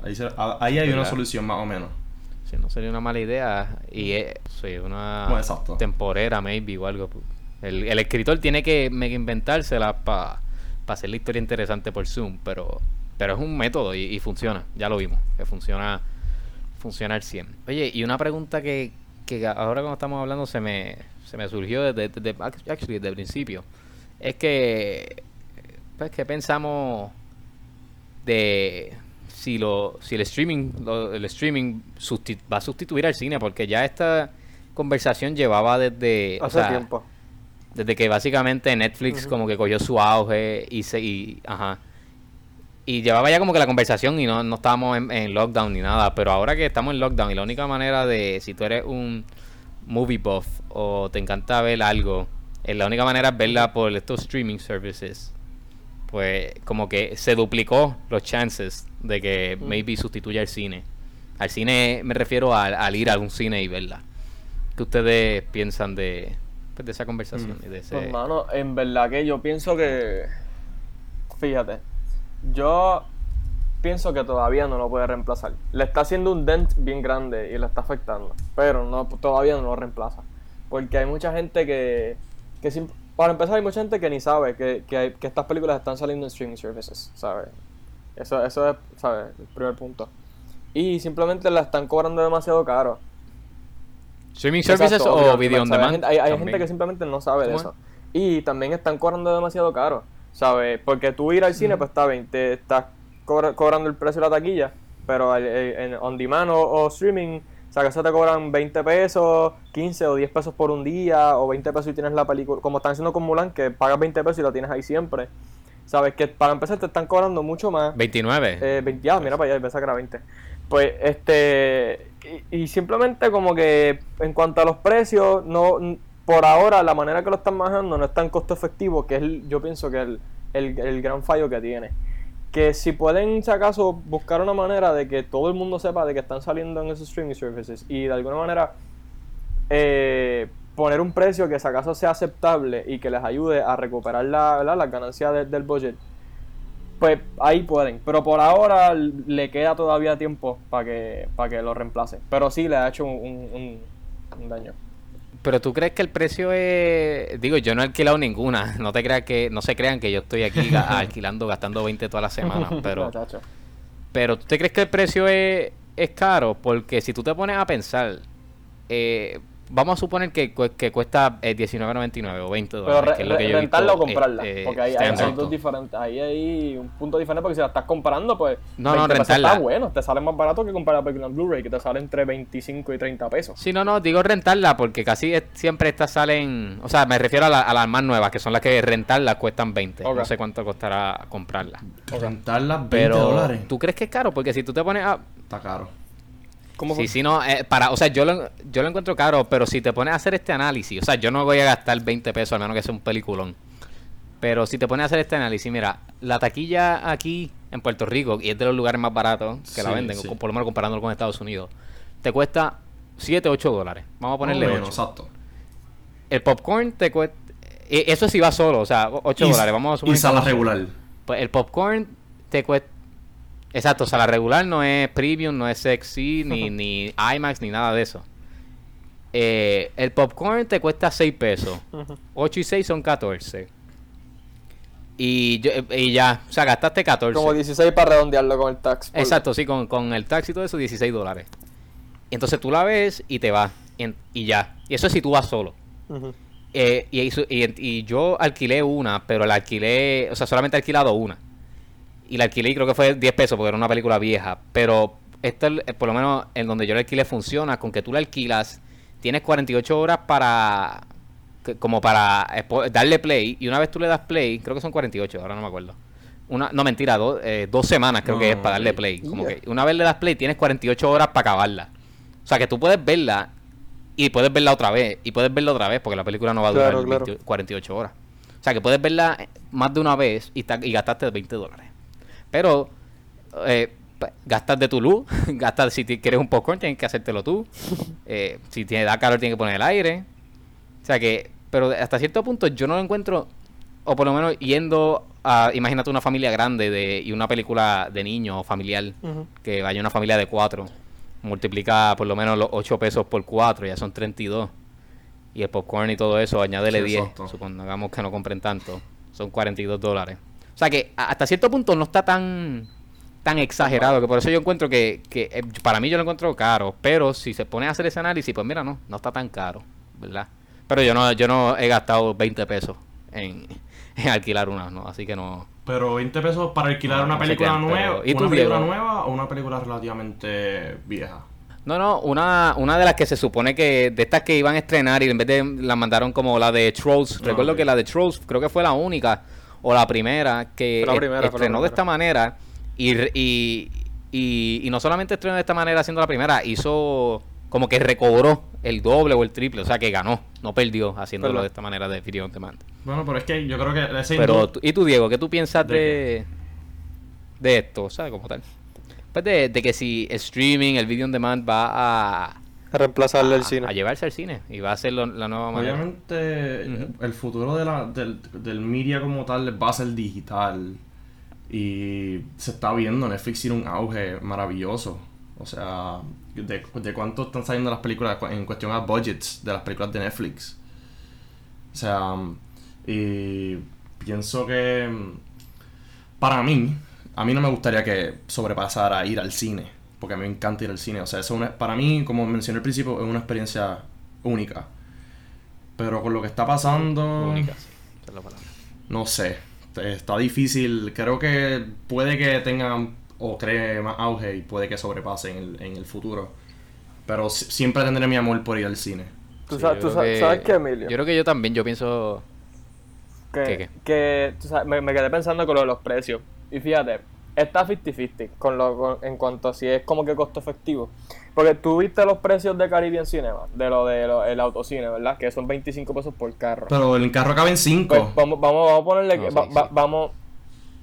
Ahí, se- a- ahí hay una solución más o menos. Sí, no sería una mala idea. Y es sí, una Bueno, temporera, maybe, o algo. El, el escritor tiene que mega inventársela para hacer la historia interesante por Zoom, pero, pero es un método y, y funciona. Ya lo vimos, que funciona, funciona al 100. Oye, y una pregunta que, que ahora cuando estamos hablando se me, se me surgió desde, desde, actually, desde el principio. Es que, pues, que pensamos de si lo si el streaming lo- el streaming va a sustituir al cine porque ya esta conversación llevaba desde o Hace sea, tiempo. Desde que básicamente Netflix como que cogió su auge y se y, ajá. Y llevaba ya como que la conversación y no, no estábamos en, en lockdown ni nada pero ahora que estamos en lockdown y la única manera de si tú eres un movie buff o te encanta ver algo eh, la única manera es verla por estos streaming services. Pues como que se duplicó los chances de que maybe sustituya al cine. Al cine me refiero al, al ir a un cine y verla. ¿Qué ustedes piensan de, pues, de esa conversación? Mm. y de ese- Pues, mano, en verdad que yo pienso que. Fíjate. Yo pienso que todavía no lo puede reemplazar. Le está haciendo un dent bien grande y le está afectando. Pero no, todavía no lo reemplaza. Porque hay mucha gente que. que para empezar, hay mucha gente que ni sabe que, que, hay- que estas películas están saliendo en streaming services, ¿sabes? Eso, eso es, ¿sabes? El primer punto. Y simplemente la están cobrando demasiado caro. ¿Streaming services Exacto, o on video on demand. Hay, hay- gente que simplemente no sabe de ¿Cómo eso. Y también están cobrando demasiado caro, ¿sabes? Porque tú ir al cine, pues está bien, te estás cobra- cobrando el precio de la taquilla, pero en on demand o, o streaming, o sea, que eso te cobran 20 pesos, 15 o 10 pesos por un día, o 20 pesos y tienes la película, como están haciendo con Mulan, que pagas 20 pesos y la tienes ahí siempre. ¿Sabes? Que para empezar te están cobrando mucho más. 29. Eh, 20 ya, mira para allá, pensaba que era 20. Pues, este. Y, simplemente, como que en cuanto a los precios, no por ahora, la manera que lo están manejando no es tan costo efectivo, que es, el- yo pienso que el, el, gran fallo que tiene. Que si pueden, si acaso, buscar una manera de que todo el mundo sepa de que están saliendo en esos streaming services y de alguna manera eh, poner un precio que si acaso sea aceptable y que les ayude a recuperar la, ¿verdad? las ganancias de- del budget, pues ahí pueden. Pero por ahora le queda todavía tiempo para que, para que lo reemplace. Pero sí le ha hecho un, un- un- un daño. Pero tú crees que el precio es. Digo, yo no he alquilado ninguna. No te creas que. No se crean que yo estoy aquí alquilando, gastando 20 todas las semanas. Pero. Pero ¿tú te crees que el precio es, es caro? Porque si tú te pones a pensar, eh, vamos a suponer que, que cuesta eh, $19.99 o 20 Pero dólares, re- que es lo que yo he rentarla o comprarla. eh, porque ahí hay, dos diferentes. Ahí hay un punto diferente porque si la estás comprando, pues. No, no, 20 pesos rentarla. Está bueno, te sale más barato que comprar la película en Blu-ray, que te sale entre 25 y 30 pesos. Sí, no, no, digo rentarla porque casi es- siempre estas salen, o sea, me refiero a, la- a las más nuevas, que son las que rentarlas cuestan 20. Ok. No sé cuánto costará comprarla. Rentarlas 20 Pero, dólares. ¿tú crees que es caro? Porque si tú te pones a... Está caro. ¿Cómo Sí, sí, no, eh, para, o sea, yo lo, yo lo encuentro caro, pero si te pones a hacer este análisis, o sea, yo no voy a gastar 20 pesos, al menos que sea un peliculón. Pero si te pones a hacer este análisis, mira, la taquilla aquí en Puerto Rico, y es de los lugares más baratos que la venden, sí. por lo menos comparándolo con Estados Unidos, te cuesta 7, 8 dólares. Vamos a ponerle Bueno, 8. exacto. El popcorn te cuesta... eh, Eso sí va solo, o sea, 8 Y- dólares. Vamos a Y sala regular. Pues el popcorn te cuesta... Exacto, sala regular no es premium, no es sexy, ni, ni IMAX, ni nada de eso. Eh, el popcorn te cuesta 6 pesos. 8 y 6 son 14. Y, yo- y ya, o sea, gastaste 14. Como 16 para redondearlo con el tax. por- Exacto, sí, con, con el taxi y todo eso, 16 dólares. Y entonces tú la ves y te vas. Y, ya. Y eso es si tú vas solo. Eh, y- y yo alquilé una, pero la alquilé, o sea, solamente he alquilado una. Y la alquilé y creo que fue 10 pesos porque era una película vieja. Pero esto, eh, por lo menos en donde yo la alquilé, funciona con que tú la alquilas, tienes 48 horas para. como para darle play. Y una vez tú le das play, creo que son 48, ahora no me acuerdo. Una, no, mentira, eh, dos semanas creo que es para darle play. Como que una vez le das play, tienes 48 horas para acabarla. O sea que tú puedes verla y puedes verla otra vez. Y puedes verla otra vez porque la película no va a durar 48 horas. O sea que puedes verla más de una vez y, y gastaste 20 dólares. Pero eh, gastas de tu luz, gastas si quieres un popcorn, tienes que hacértelo tú. Eh, si te da calor, tienes que poner el aire. O sea que, pero hasta cierto punto yo no lo encuentro, o por lo menos yendo a, imagínate una familia grande de, y una película de niños o familiar, que vaya una familia de cuatro, multiplica por lo menos los 8 pesos por cuatro, ya son 32. Y el popcorn y todo eso, añádele 10, supongamos que no compren tanto, son 42 dólares. O sea que hasta cierto punto no está tan tan exagerado que por eso yo encuentro que, que eh, para mí yo lo encuentro caro, pero si se pone a hacer ese análisis, pues mira, no, no está tan caro, ¿verdad? Pero yo no yo no he gastado 20 pesos en, alquilar una, ¿no? Así que no. Pero 20 pesos para alquilar una película nueva, ¿y una película nueva o una película relativamente vieja. No, no, una, una de las que se supone que, de estas que iban a estrenar y en vez de la mandaron como la de Trolls, ah, recuerdo que la de Trolls creo que fue la única o la primera que estrenó de esta manera y, y, y, no solamente estrenó de esta manera haciendo la primera, hizo como que recobró el doble o el triple, o sea que ganó, no perdió haciéndolo de esta manera de Video on Demand. Bueno, pero es que yo creo que ese Pero ¿y tú Diego, qué tú piensas de de, esto, o sea, como tal? Pues de, que si el streaming, el Video on Demand va a a reemplazarle el cine. A llevarse al cine y va a ser la nueva manera. Obviamente, el futuro de la, del, del media como tal va a ser digital. Y se está viendo, Netflix tiene un auge maravilloso. O sea, de, de cuánto están saliendo las películas en cuestión a budgets de las películas de Netflix. O sea, y pienso que para mí, a mí no me gustaría que sobrepasara ir al cine, porque a mí me encanta ir al cine. O sea, eso para mí, como mencioné al principio, es una experiencia única. Pero con lo que está pasando... Única, sí. No sé está difícil. Creo que puede que tengan o cree más auge y puede que sobrepase en el, futuro. Pero siempre tendré mi amor por ir al cine. ¿Tú, sabes, qué, Emilio? Yo creo que yo también, yo pienso... Que, que me, me, quedé pensando con lo de los precios. Y fíjate, está 50-50 con lo, en cuanto a si es como que costo efectivo. Porque tú viste los precios de Caribbean Cinema, de lo del de el autocine, ¿verdad? Que son 25 pesos por carro. Pero el carro cabe en 5. Pues vamos, vamos, a ponerle. No, vamos.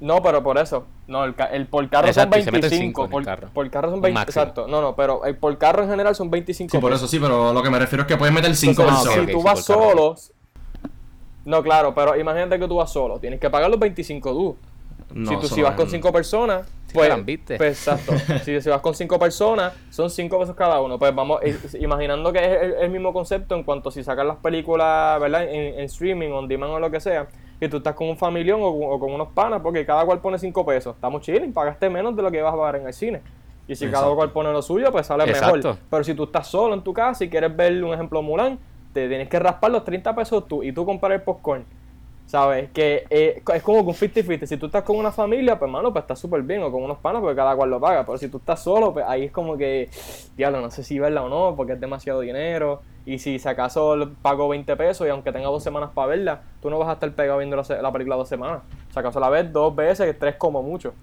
No, pero por eso. No, el, el por carro son 25. Por, carro. por, carro. son 20. Exacto. No, no, pero el por carro en general son 25. Sí, por eso sí, pero lo que me refiero es que puedes meter 5 personas. Si tú vas solo. No, claro, pero imagínate que tú vas solo. Tienes que pagar los 25 tú si tú si vas con cinco personas, pues, pues, exacto. si, si, vas con cinco personas, son cinco pesos cada uno. Pues vamos, eh, imaginando que es el, mismo concepto en cuanto si sacas las películas, ¿verdad? En, streaming, on demand o lo que sea, y tú estás con un familión o, con unos panas, porque cada cual pone cinco pesos. Estamos chilling, pagaste menos de lo que vas a pagar en el cine. Y si cada cual pone lo suyo, pues sale mejor. Pero si tú estás solo en tu casa y quieres ver un ejemplo Mulan, te tienes que raspar los 30 pesos tú y tú comprar el popcorn ¿Sabes? Que eh, es como con 50-50. Si tú estás con una familia, pues, mano, pues está súper bien. O con unos panos, porque cada cual lo paga. Pero si tú estás solo, pues ahí es como que, diablo, no sé si verla o no, porque es demasiado dinero. Y si, si acaso pago 20 pesos y aunque tenga dos semanas para verla, tú no vas a estar pegado viendo la, película dos semanas. Si acaso la ves dos veces, tres como mucho.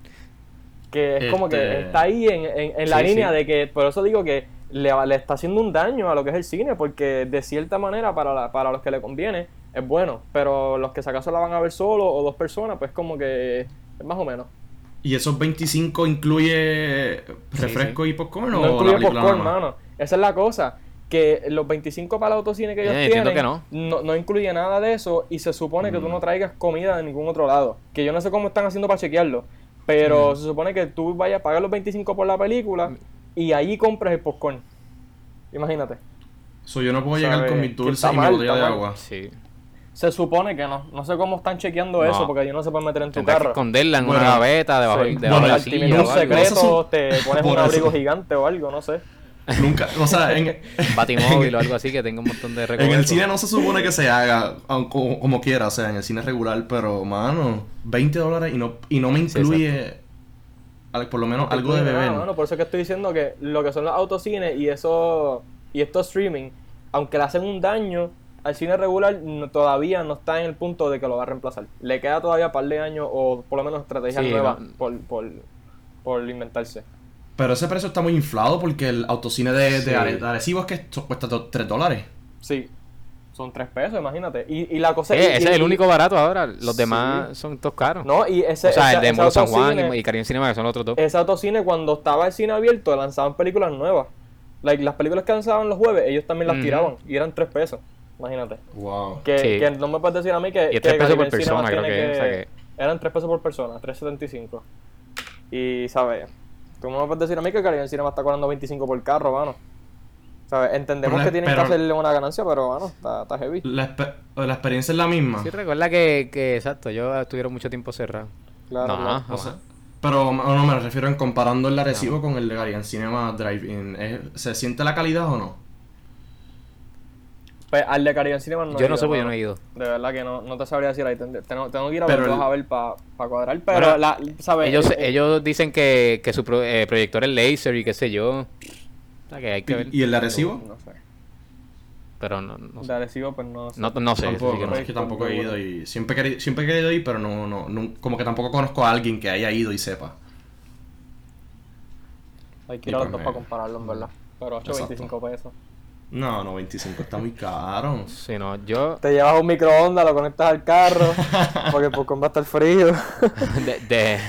Que es como que este, está ahí en, en, la línea de que, por eso digo que le, le, está haciendo un daño a lo que es el cine, porque de cierta manera, para, para los que le conviene, es bueno. Pero los que si acaso la van a ver solo o dos personas, pues como que es más o menos. ¿Y esos 25 incluye refresco y popcorn no o incluye popcorn, mano. Esa es la cosa. Que los 25 para el autocine que ellos eh, tienen que no. no. incluye nada de eso y se supone que tú no mm. traigas comida de ningún otro lado. Que yo no sé cómo están haciendo para chequearlo. Pero mm. se supone que tú vayas a pagar los 25 por la película mm. Y ahí compras el popcorn. Imagínate. So, yo no puedo llegar con mi dulce y mi botella de agua. Sí. Se supone que no. No sé cómo están chequeando eso, porque yo no se puede meter en tu carro. Que esconderla en una gaveta, debajo, de bueno, de un secreto, te pones un abrigo gigante o algo, no sé. Nunca, o sea, en. Batimóvil o algo así que tenga un montón de En el cine no se supone que se haga como, quiera, o sea, en el cine regular, pero, mano, 20 dólares y no, y no me incluye por lo menos No algo de tiene nada, beber. mano, por eso es que estoy diciendo que lo que son los autocines y eso y estos streaming, aunque le hacen un daño al cine regular, no- todavía no está en el punto de que lo va a reemplazar. Le queda todavía un par de años o por lo menos estrategias Sí, nuevas no. por, por, por inventarse. Pero ese precio está muy inflado porque el autocine de, Sí. Are- de Arecibo es que esto cuesta 3 dólares. Sí, son tres pesos, imagínate. Y, y la cosa Eh, y- ese es el único barato ahora. Los Sí. demás son todos caros. No, y ese, o sea, el de Molo San Juan autocine- y, y Caribe Cinema, que son los otros dos. ese autocine cuando estaba el cine abierto lanzaban películas nuevas. Like, las películas que lanzaban los jueves, ellos también las tiraban y eran tres pesos. Imagínate. Wow. Que, Sí. que no me puedes decir a mí que. Y es tres pesos por persona, creo que, o sea que- Eran tres pesos por persona, 3.75. Y, ¿sabes? Tú no me puedes decir a mí que Caribbean Cinema está cobrando 25 por carro, mano. ¿Sabes? Entendemos que tienen pero- que hacerle una ganancia, pero, mano, está, está heavy. La, la experiencia es la misma. Sí, recuerda que, que, exacto, ellos estuvieron mucho tiempo cerrados. Claro, no, claro. O jamás. sea, pero no, no, me refiero en comparando el de Arecibo con el de Garian Cinema Drive-In. ¿Es- ¿Se siente la calidad o no? Pues al de Caribbean Cinema no he yo no ido, sé porque yo no he ido. De verdad que no, no te sabría decir ahí. Tengo, tengo que ir a verlos el- a ver para cuadrar. Pero, Bueno, la, ¿sabes? Ellos, El- el- ellos dicen que, que su pro- eh, proyector es laser y qué sé yo. O sea, que hay que ver. ¿Y, el de Arecibo? No sé. Pero no, no De sé. Arecibo, pues no sé. No, no sé. Tampoco, sí que no no, sé. es que tampoco he ido y siempre he, querido, siempre he querido ir, pero no, no, no- como que tampoco conozco a alguien que haya ido y sepa. Hay que ir Y a los pues dos para compararlo, en verdad. Pero 8, Exacto. 25 pesos. No, no, 25 está muy caro. Sí, no, yo... Te llevas un microondas, lo conectas al carro, porque por va a estar frío. De,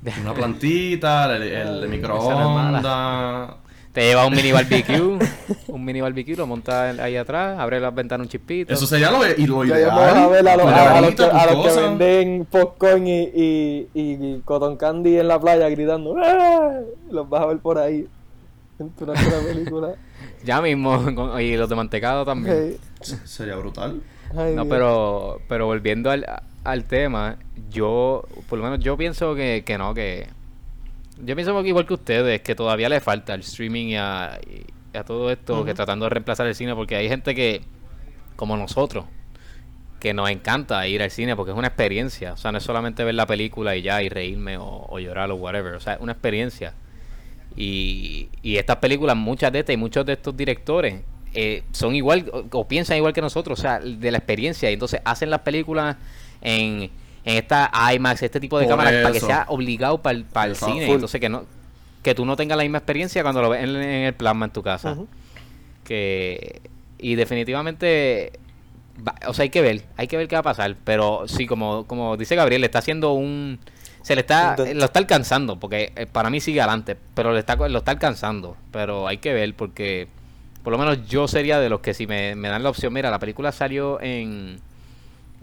de- Una plantita, el, el Esa microondas. Te lleva un mini barbecue, un mini barbecue, lo montas ahí atrás, abre las ventanas un chispito. Eso sería lo, y lo Ya ideal. a ver a los, a- a los que, a los venden popcorn y, y, y cotton candy en la playa gritando. "¡Ah!". Los vas a ver por ahí. Durante la película. Ya mismo, con- y los de mantecado también. Hey. Sería brutal. Ay, No, Dios. pero, pero volviendo al, al tema, yo, por lo menos yo pienso que, que no, que... Yo pienso igual que ustedes, que todavía le falta al streaming y a, y a todo esto, que tratando de reemplazar el cine, porque hay gente que, como nosotros, que nos encanta ir al cine porque es una experiencia, o sea, no es solamente ver la película y ya, y reírme o, o llorar o whatever, o sea, es una experiencia. Y, y estas películas, muchas de estas y muchos de estos directores eh, son igual o, o piensan igual que nosotros, o sea, de la experiencia. Y entonces hacen las películas en, en esta IMAX, este tipo de Por cámaras, para que sea obligado para el, para el cine. Full. Entonces que no que tú no tengas la misma experiencia cuando lo ves en, en el plasma en tu casa. Ujú. Que y definitivamente va- o sea, hay que ver, hay que ver qué va a pasar, pero sí como como dice Gabriel, le está haciendo un se le está lo está alcanzando porque eh, para mí sigue adelante, pero le está lo está alcanzando, pero hay que ver porque por lo menos yo sería de los que si me, me dan la opción, mira, la película salió en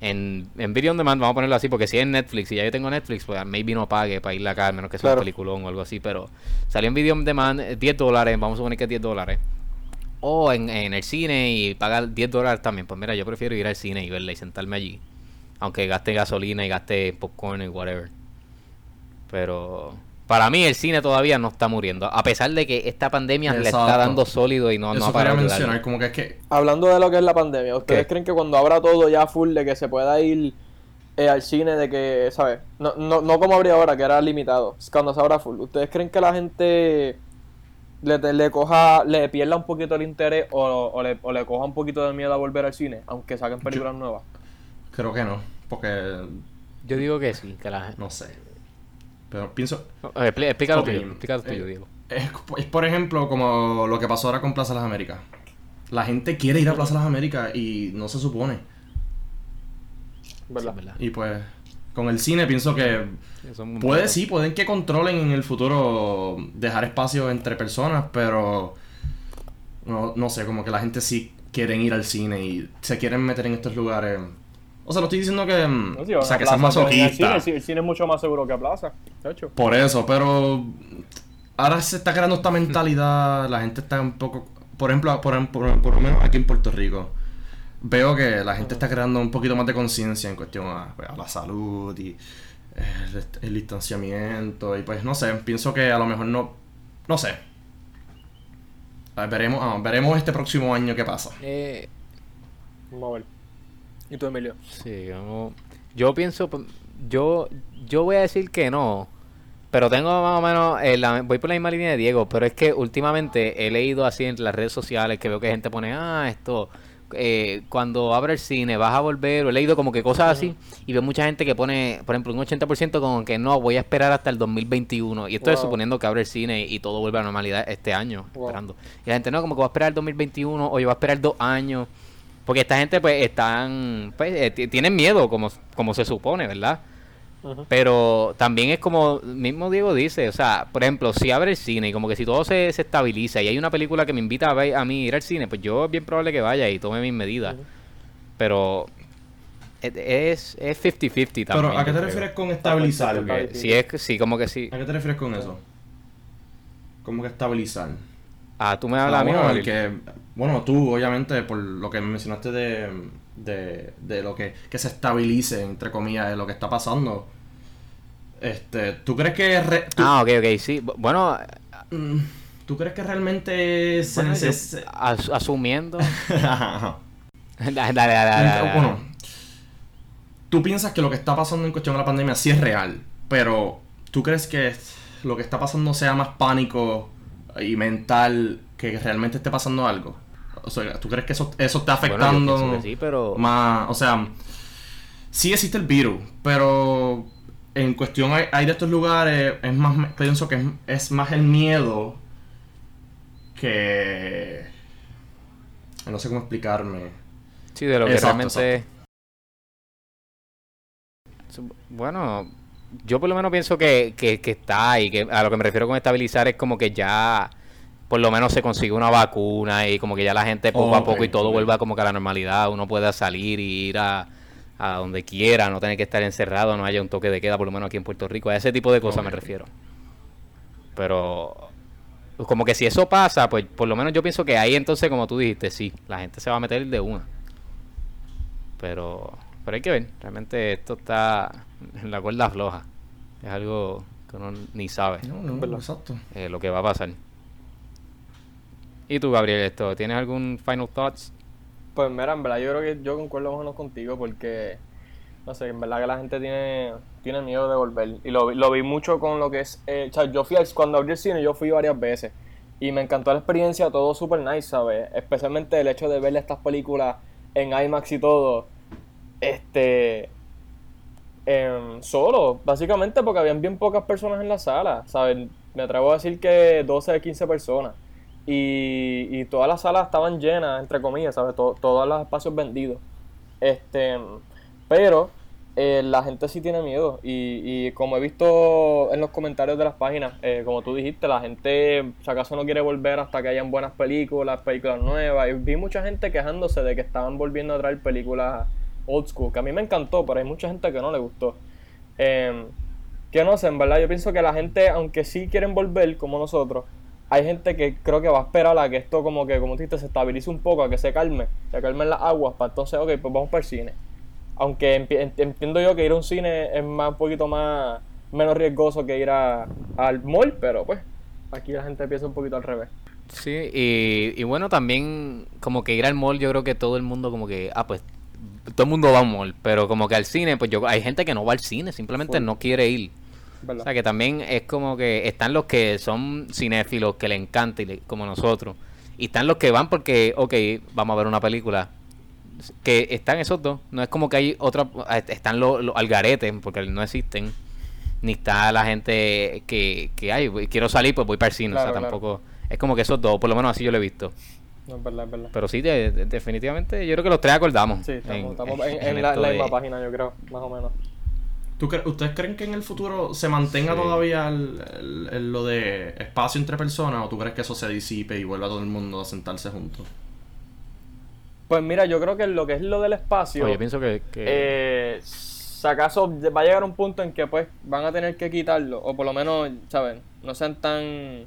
en, en Video On Demand, vamos a ponerlo así, porque si es en Netflix y ya yo tengo Netflix, pues maybe no pague para irla acá, a menos que sea Claro. un peliculón o algo así, pero salió en Video On Demand, eh, 10 dólares, vamos a suponer que es 10 dólares. O en, en el cine y pagar 10 dólares también. Pues mira, yo prefiero ir al cine y verla y sentarme allí. Aunque gaste gasolina y gaste popcorn y whatever. Pero para mí el cine todavía no está muriendo. A pesar de que esta pandemia le está dando sólido y no, no Eso parado de mencionar, como que es que Hablando de lo que es la pandemia, ¿ustedes ¿Qué? creen que cuando abra todo ya full de que se pueda ir eh, al cine de que, ¿sabes? No, no, no como habría ahora, que era limitado. Cuando se abra full, ¿ustedes creen que la gente le, le coja, le pierda un poquito el interés o, o le, o le coja un poquito de miedo a volver al cine, aunque saquen películas nuevas? creo que no. Porque Yo digo que sí, que la no sé. Pero pienso. no, eh, expli- Explícalo Ok, tuyo, explícalo tuyo, eh, Diego. Es, es, por ejemplo como lo que pasó ahora con Plaza Las Américas. La gente quiere ir a Plaza Las Américas y no se supone. ¿Verdad? Sí, ¿verdad? Y pues con el cine pienso que puede sí, pueden que controlen en el futuro dejar espacio entre personas, pero no, no sé, como que la gente sí quieren ir al cine y se quieren meter en estos lugares. O sea, no estoy diciendo que, mm, No, sí, o sea, que seas masoquista. el cine- el cine es mucho más seguro que a Plaza, de hecho. Por eso, pero ahora se está creando esta mentalidad, la gente está un poco, por ejemplo, por, por- por lo menos aquí en Puerto Rico, veo que la gente está creando un poquito más de conciencia en cuestión a, pues, a la salud y el, el distanciamiento y pues no sé, pienso que a lo mejor no, no sé. A ver, veremos, ah, veremos este próximo año qué pasa. Eh, Vamos a ver. ¿Y tú, Emilio? Sí, yo, yo pienso, yo, yo voy a decir que no, Pero tengo más o menos, eh, la- voy por la misma línea de Diego, pero es que últimamente he leído así en las redes sociales que veo que gente pone, ah, esto, eh, cuando abre el cine vas a volver, o he leído como que cosas así, y veo mucha gente que pone, por ejemplo, un 80% como que no, voy a esperar hasta el 2021, y esto es Wow. suponiendo que abre el cine y todo vuelve a la normalidad este año, Wow. esperando. Y la gente no, como que va a esperar el 2021, o yo voy a esperar dos años, porque esta gente pues están, pues eh, ti- tienen miedo, como, como se supone, ¿verdad? Pero también es como mismo Diego dice, o sea, por ejemplo, si abre el cine y como que si todo se, se estabiliza y hay una película que me invita a, ver, a mí ir al cine, pues yo es bien probable que vaya y tome mis medidas. Pero es es es 50-50 también. Pero, ¿a qué te creo. refieres con estabilizar? Porque- si es que sí, como que sí. ¿A qué te refieres con eso? ¿Cómo que estabilizar? Ah, tú me hablas bueno, a que, bueno, tú, obviamente, por lo que mencionaste de, de, de lo que, que se estabilice, entre comillas, de lo que está pasando. Este, ¿tú crees que re- tú, Ah, ok, ok, sí. Bu- Bueno, mm, ¿tú crees que realmente se bueno, as- asumiendo. Ajá. dale, dale, dale, dale, dale. Bueno, tú piensas que lo que está pasando en cuestión de la pandemia sí es real, pero ¿tú crees que lo que está pasando sea más pánico y mental que realmente esté pasando algo? O sea, ¿tú crees que eso, eso está afectando sí, pero... más? O sea, sí existe el virus, pero en cuestión hay, hay de estos lugares, es más, pienso que es, es más el miedo que... No sé cómo explicarme. Sí, de lo que Exacto, realmente... Su- Bueno, yo por lo menos pienso que, que, que está y que a lo que me refiero con estabilizar es como que ya por lo menos se consigue una vacuna y como que ya la gente poco a poco y todo vuelva como que a la normalidad, uno pueda salir y ir a, a donde quiera, no tener que estar encerrado, no haya un toque de queda, por lo menos aquí en Puerto Rico, a ese tipo de cosas me refiero. Pero como que si eso pasa, pues por lo menos yo pienso que ahí entonces, como tú dijiste, sí, la gente se va a meter de una. Pero, pero hay que ver, realmente esto está en la cuerda floja. Es algo que uno ni sabe No, no, ¿Verdad? exacto. eh, lo que va a pasar. ¿Y tú, Gabriel, esto, tienes algún final thoughts? Pues mira, en verdad yo creo que yo concuerdo más o menos contigo porque, no sé, en verdad que la gente tiene, tiene miedo de volver. Y lo, vi- lo vi mucho con lo que es, eh, o sea, yo fui cuando abrí el cine, yo fui varias veces. Y me encantó la experiencia, todo super nice, ¿sabes? Especialmente el hecho de ver estas películas en IMAX y todo. Este... em, solo, básicamente porque habían bien pocas personas en la sala, ¿sabes? Me atrevo a decir que 12 de 15 personas. Y, y todas las salas estaban llenas, entre comillas, ¿sabes? To- todos los espacios vendidos. Este, pero eh, la gente sí tiene miedo. Y, y como he visto en los comentarios de las páginas, eh, como tú dijiste, la gente, si acaso no quiere volver hasta que hayan buenas películas, películas nuevas. Y vi mucha gente quejándose de que estaban volviendo a traer películas old school, que a mí me encantó, pero hay mucha gente que no le gustó. Em, que no sé, en verdad, yo pienso que la gente, aunque sí quieren volver como nosotros, hay gente que creo que va a esperar a que esto como que, como dijiste, se estabilice un poco, a que se calme, se calmen las aguas, para entonces, ok, pues vamos para el cine. Aunque entiendo yo que ir a un cine es más un poquito más, menos riesgoso que ir a, al mall, pero pues, aquí la gente piensa un poquito al revés. Sí, y, y bueno, también como que ir al mall, yo creo que todo el mundo como que, ah, pues todo el mundo va a un mall, pero como que al cine, pues yo hay gente que no va al cine, simplemente no quiere ir. O sea que también es como que están los que son cinéfilos, que le encanta, y le- como nosotros. Y están los que van porque, ok, vamos a ver una película. Que están esos dos. No es como que hay otra. Están los, los algaretes, porque no existen. Ni está la gente que, que hay. Quiero salir, pues voy para el cine. o sea, claro. tampoco. Es como que esos dos, por lo menos así yo lo he visto. No, es verdad, es verdad. Pero sí, de- de- definitivamente, yo creo que los tres acordamos. Sí, estamos, en- estamos en, en en la, de- misma página, yo creo, más o menos. ¿Tú cre- ¿Ustedes creen que en el futuro se mantenga Sí. todavía el- el- el- lo de espacio entre personas o tú crees que eso se disipe y vuelva todo el mundo a sentarse juntos? Pues mira, yo creo que lo que es lo del espacio... Oye, pienso que. que- eh, si acaso va a llegar un punto en que pues van a tener que quitarlo o por lo menos saben no sean tan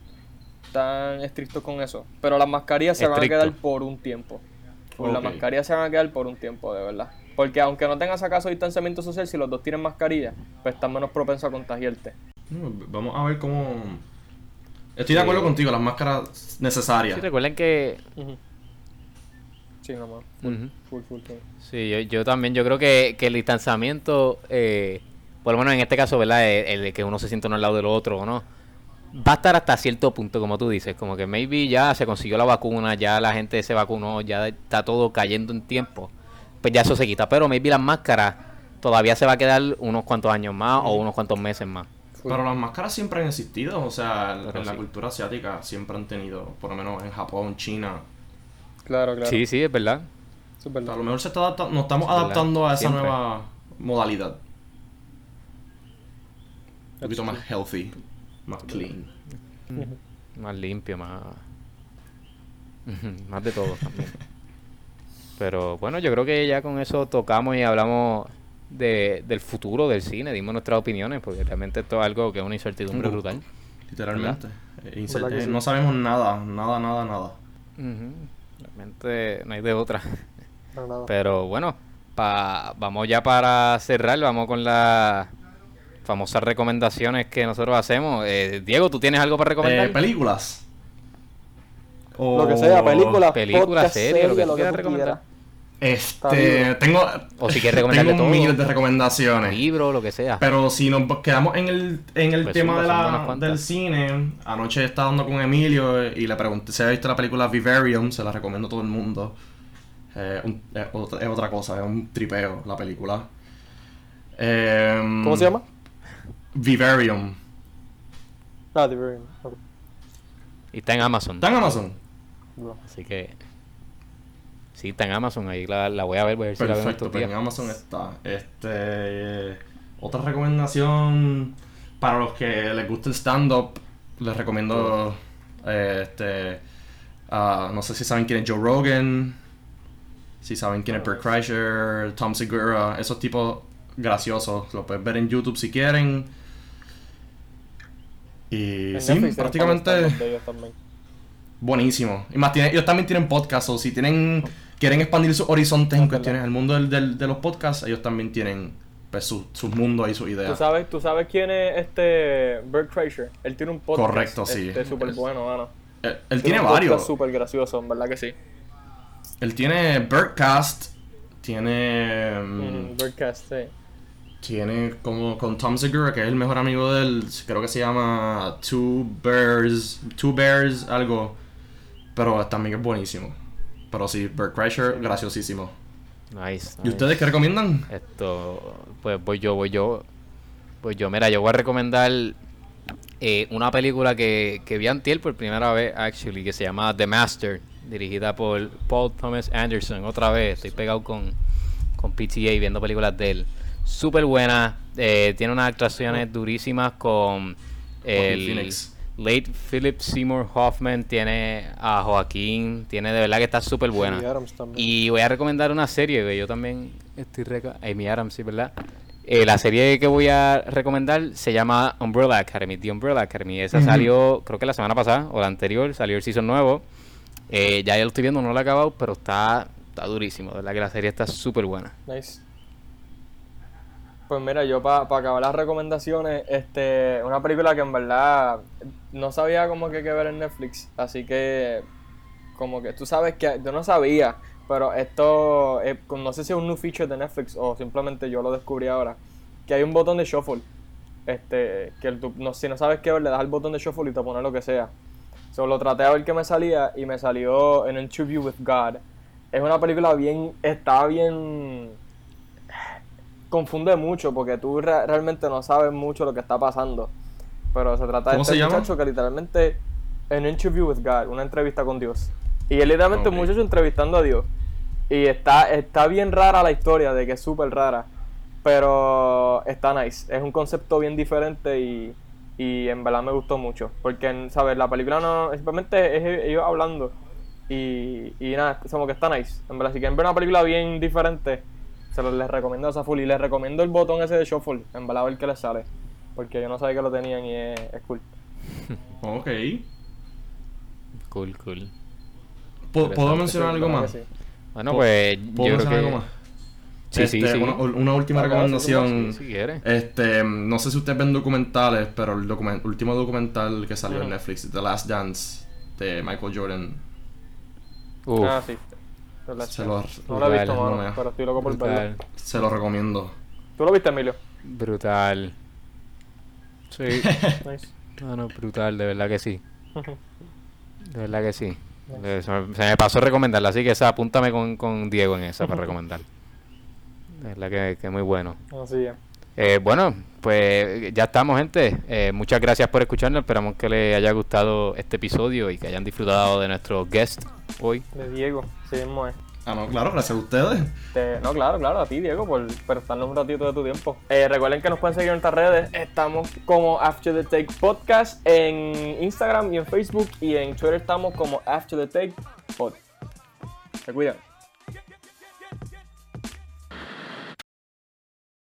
tan estrictos con eso pero las mascarillas se van a quedar por un tiempo Por las mascarillas se van a quedar por un tiempo de verdad porque aunque no tengas acaso distanciamiento social si los dos tienen mascarilla pues están menos propensos a contagiarte Vamos a ver cómo... Estoy de acuerdo contigo, las máscaras necesarias. Sí, recuerden que. Sí no más Ujú. full full full Sí, yo, yo también, yo creo que, que el distanciamiento, eh, por lo menos en este caso, ¿verdad? El, el que uno se siente uno al lado del otro o no. Va a estar hasta cierto punto, como tú dices, como que maybe ya se consiguió la vacuna, ya la gente se vacunó, ya está todo cayendo en tiempo. Pues ya eso se quita, pero maybe las máscaras todavía se va a quedar unos cuantos años más o unos cuantos meses más. Pero las máscaras siempre han existido, o sea, Pero en la cultura asiática siempre han tenido, por lo menos en Japón, China. Claro, claro. Sí, sí, es verdad. A lo mejor se está adapta- nos estamos Es verdad, adaptando a esa siempre. nueva modalidad. Un poquito más healthy, más clean. Más limpio, más. más de todo también. Pero bueno, yo creo que ya con eso tocamos y hablamos de, del futuro del cine, dimos nuestras opiniones, porque realmente esto es algo que es una incertidumbre brutal. Literalmente. Eh, incer- ¿Verdad que eh, sí? No sabemos nada, nada, nada, nada. Realmente no hay de otra. No, nada. Pero bueno, pa- vamos ya para cerrar, vamos con las famosas recomendaciones que nosotros hacemos. Eh, Diego, ¿tú tienes algo para recomendar? Eh, películas. O- Lo que sea, películas, película, podcast, serie, lo que tú lo que quieras recomendar. Este, tengo, O si quieres recomendarle tengo un todo. mil de recomendaciones. libro, lo que sea. Pero si nos quedamos en el, en el Pues tema de la- del cine, anoche estaba hablando con Emilio y le pregunté si había visto la película Vivarium, se la recomiendo a todo el mundo. Eh, un- es, otra, es otra cosa, es un tripeo la película. Em, ¿Cómo se llama? Vivarium. Ah, ok. Y está en Amazon. ¿Está en Amazon? No. Así que. Sí, está en Amazon. Ahí la, la voy a ver, voy a ver si la veo en Perfecto, pues en días. Amazon está. Este, otra recomendación para los que les gusta el stand-up, les recomiendo, eh, este, ah, no sé si saben quién es Joe Rogan, si saben quién es Bert Kreischer, Tom Segura, esos tipos graciosos, lo puedes ver en YouTube si quieren. Y En sí, Netflix prácticamente buenísimo. Y más, tienen- ellos también tienen podcasts, o si tienen quieren expandir sus horizontes en cuestiones del mundo del, del- de los podcasts, ellos también tienen pues, su- sus mundos y sus ¿Tú ideas. sabes, ¿Tú sabes quién es este Bert Kreischer? Él tiene un podcast. Correcto, sí. Este súper Es- bueno, mano. Él, él tiene un podcast varios. súper gracioso, en verdad que sí. Él tiene Birdcast, tiene Mm, Birdcast, sí. Tiene como con Tom Segura, que es el mejor amigo de él, creo que se llama Two Bears, Two Bears, algo. Pero también es buenísimo. Pero sí, Bert Kreischer, graciosísimo. Nice, ¿Y ustedes qué recomiendan? Esto, pues voy yo, voy yo. Pues yo, mira, yo voy a recomendar eh, una película que, que vi antier por primera vez, actually, que se llama The Master, dirigida por Paul Thomas Anderson. Otra vez, estoy pegado con, con PTA viendo películas de él. Súper buena, eh, tiene unas actuaciones durísimas con el late Philip Seymour Hoffman, tiene a Joaquín, tiene de verdad que está súper buena. Y voy a recomendar una serie que yo también estoy reca Amy Adams, sí, ¿verdad? Eh, la serie que voy a recomendar se llama Umbrella Academy, The Umbrella Academy. Esa salió, creo que la semana pasada o la anterior, salió el season nuevo. Eh, ya ya lo estoy viendo, no lo he acabado, pero está, está durísimo, de verdad que la serie está súper buena. Nice. Pues mira, yo para acabar las recomendaciones, este, una película que en verdad no sabía como que qué ver en Netflix, así que como que tú sabes que yo no sabía, pero esto eh, no sé si es un new feature de Netflix o simplemente yo lo descubrí ahora, que hay un botón de shuffle, este, que tú- no, si no sabes qué ver le das al botón de shuffle y te pone lo que sea. Solo traté a ver qué me salía y me salió en Interview with God. Es una película bien, está bien confunde mucho porque tú re- realmente no sabes mucho lo que está pasando. Pero se trata de ¿Cómo este llama? muchacho que literalmente en Interview with God, una entrevista con Dios. Y es literalmente un Ok. muchacho entrevistando a Dios. Y está, está bien rara la historia, de que es súper rara. Pero está nice. Es un concepto bien diferente y, y en verdad me gustó mucho. Porque, ¿sabes? La película no. Simplemente es ellos hablando. Y, y nada, es como que está nice. En verdad, si quieren ver una película bien diferente, se los les recomiendo esa full. Y les recomiendo el botón ese de shuffle. En verdad, ver qué les sale. Porque yo no sabía que lo tenían y es, es cool. Ok. Cool, cool. ¿Puedo, Interesante, ¿puedo mencionar algo más? que sí. Bueno, ¿Puedo- pues ¿Puedo yo creo mencionar que... algo más? Sí, sí, Este, sí. Una, una última recomendación. Si quieres. Este, no sé si ustedes ven documentales, pero el document- último documental que salió en. Netflix, The Last Dance, de Michael Jordan, Uf, Ah, sí. Se lo, No lo he visto, mano, no pero estoy loco por brutal. verlo. se lo recomiendo. ¿Tú lo viste, Emilio? Brutal. Sí. Nice. No, no, brutal, de verdad que sí. De verdad que sí. Se me, se me pasó recomendarla, así que esa, apúntame con, con Diego en esa para recomendar. De verdad que, que muy bueno. Así es. Eh, bueno, pues ya estamos, gente. Eh, muchas gracias por escucharnos. Esperamos que les haya gustado este episodio y que hayan disfrutado de nuestro guest hoy. De Diego, sí mismo es. Ah, no, claro, gracias a ustedes. No, claro, claro, a ti, Diego, por prestarnos un ratito de tu tiempo. Eh, recuerden que nos pueden seguir en nuestras redes. Estamos como After the Take Podcast en Instagram y en Facebook. Y en Twitter estamos como After the Take Pod. Se cuidan.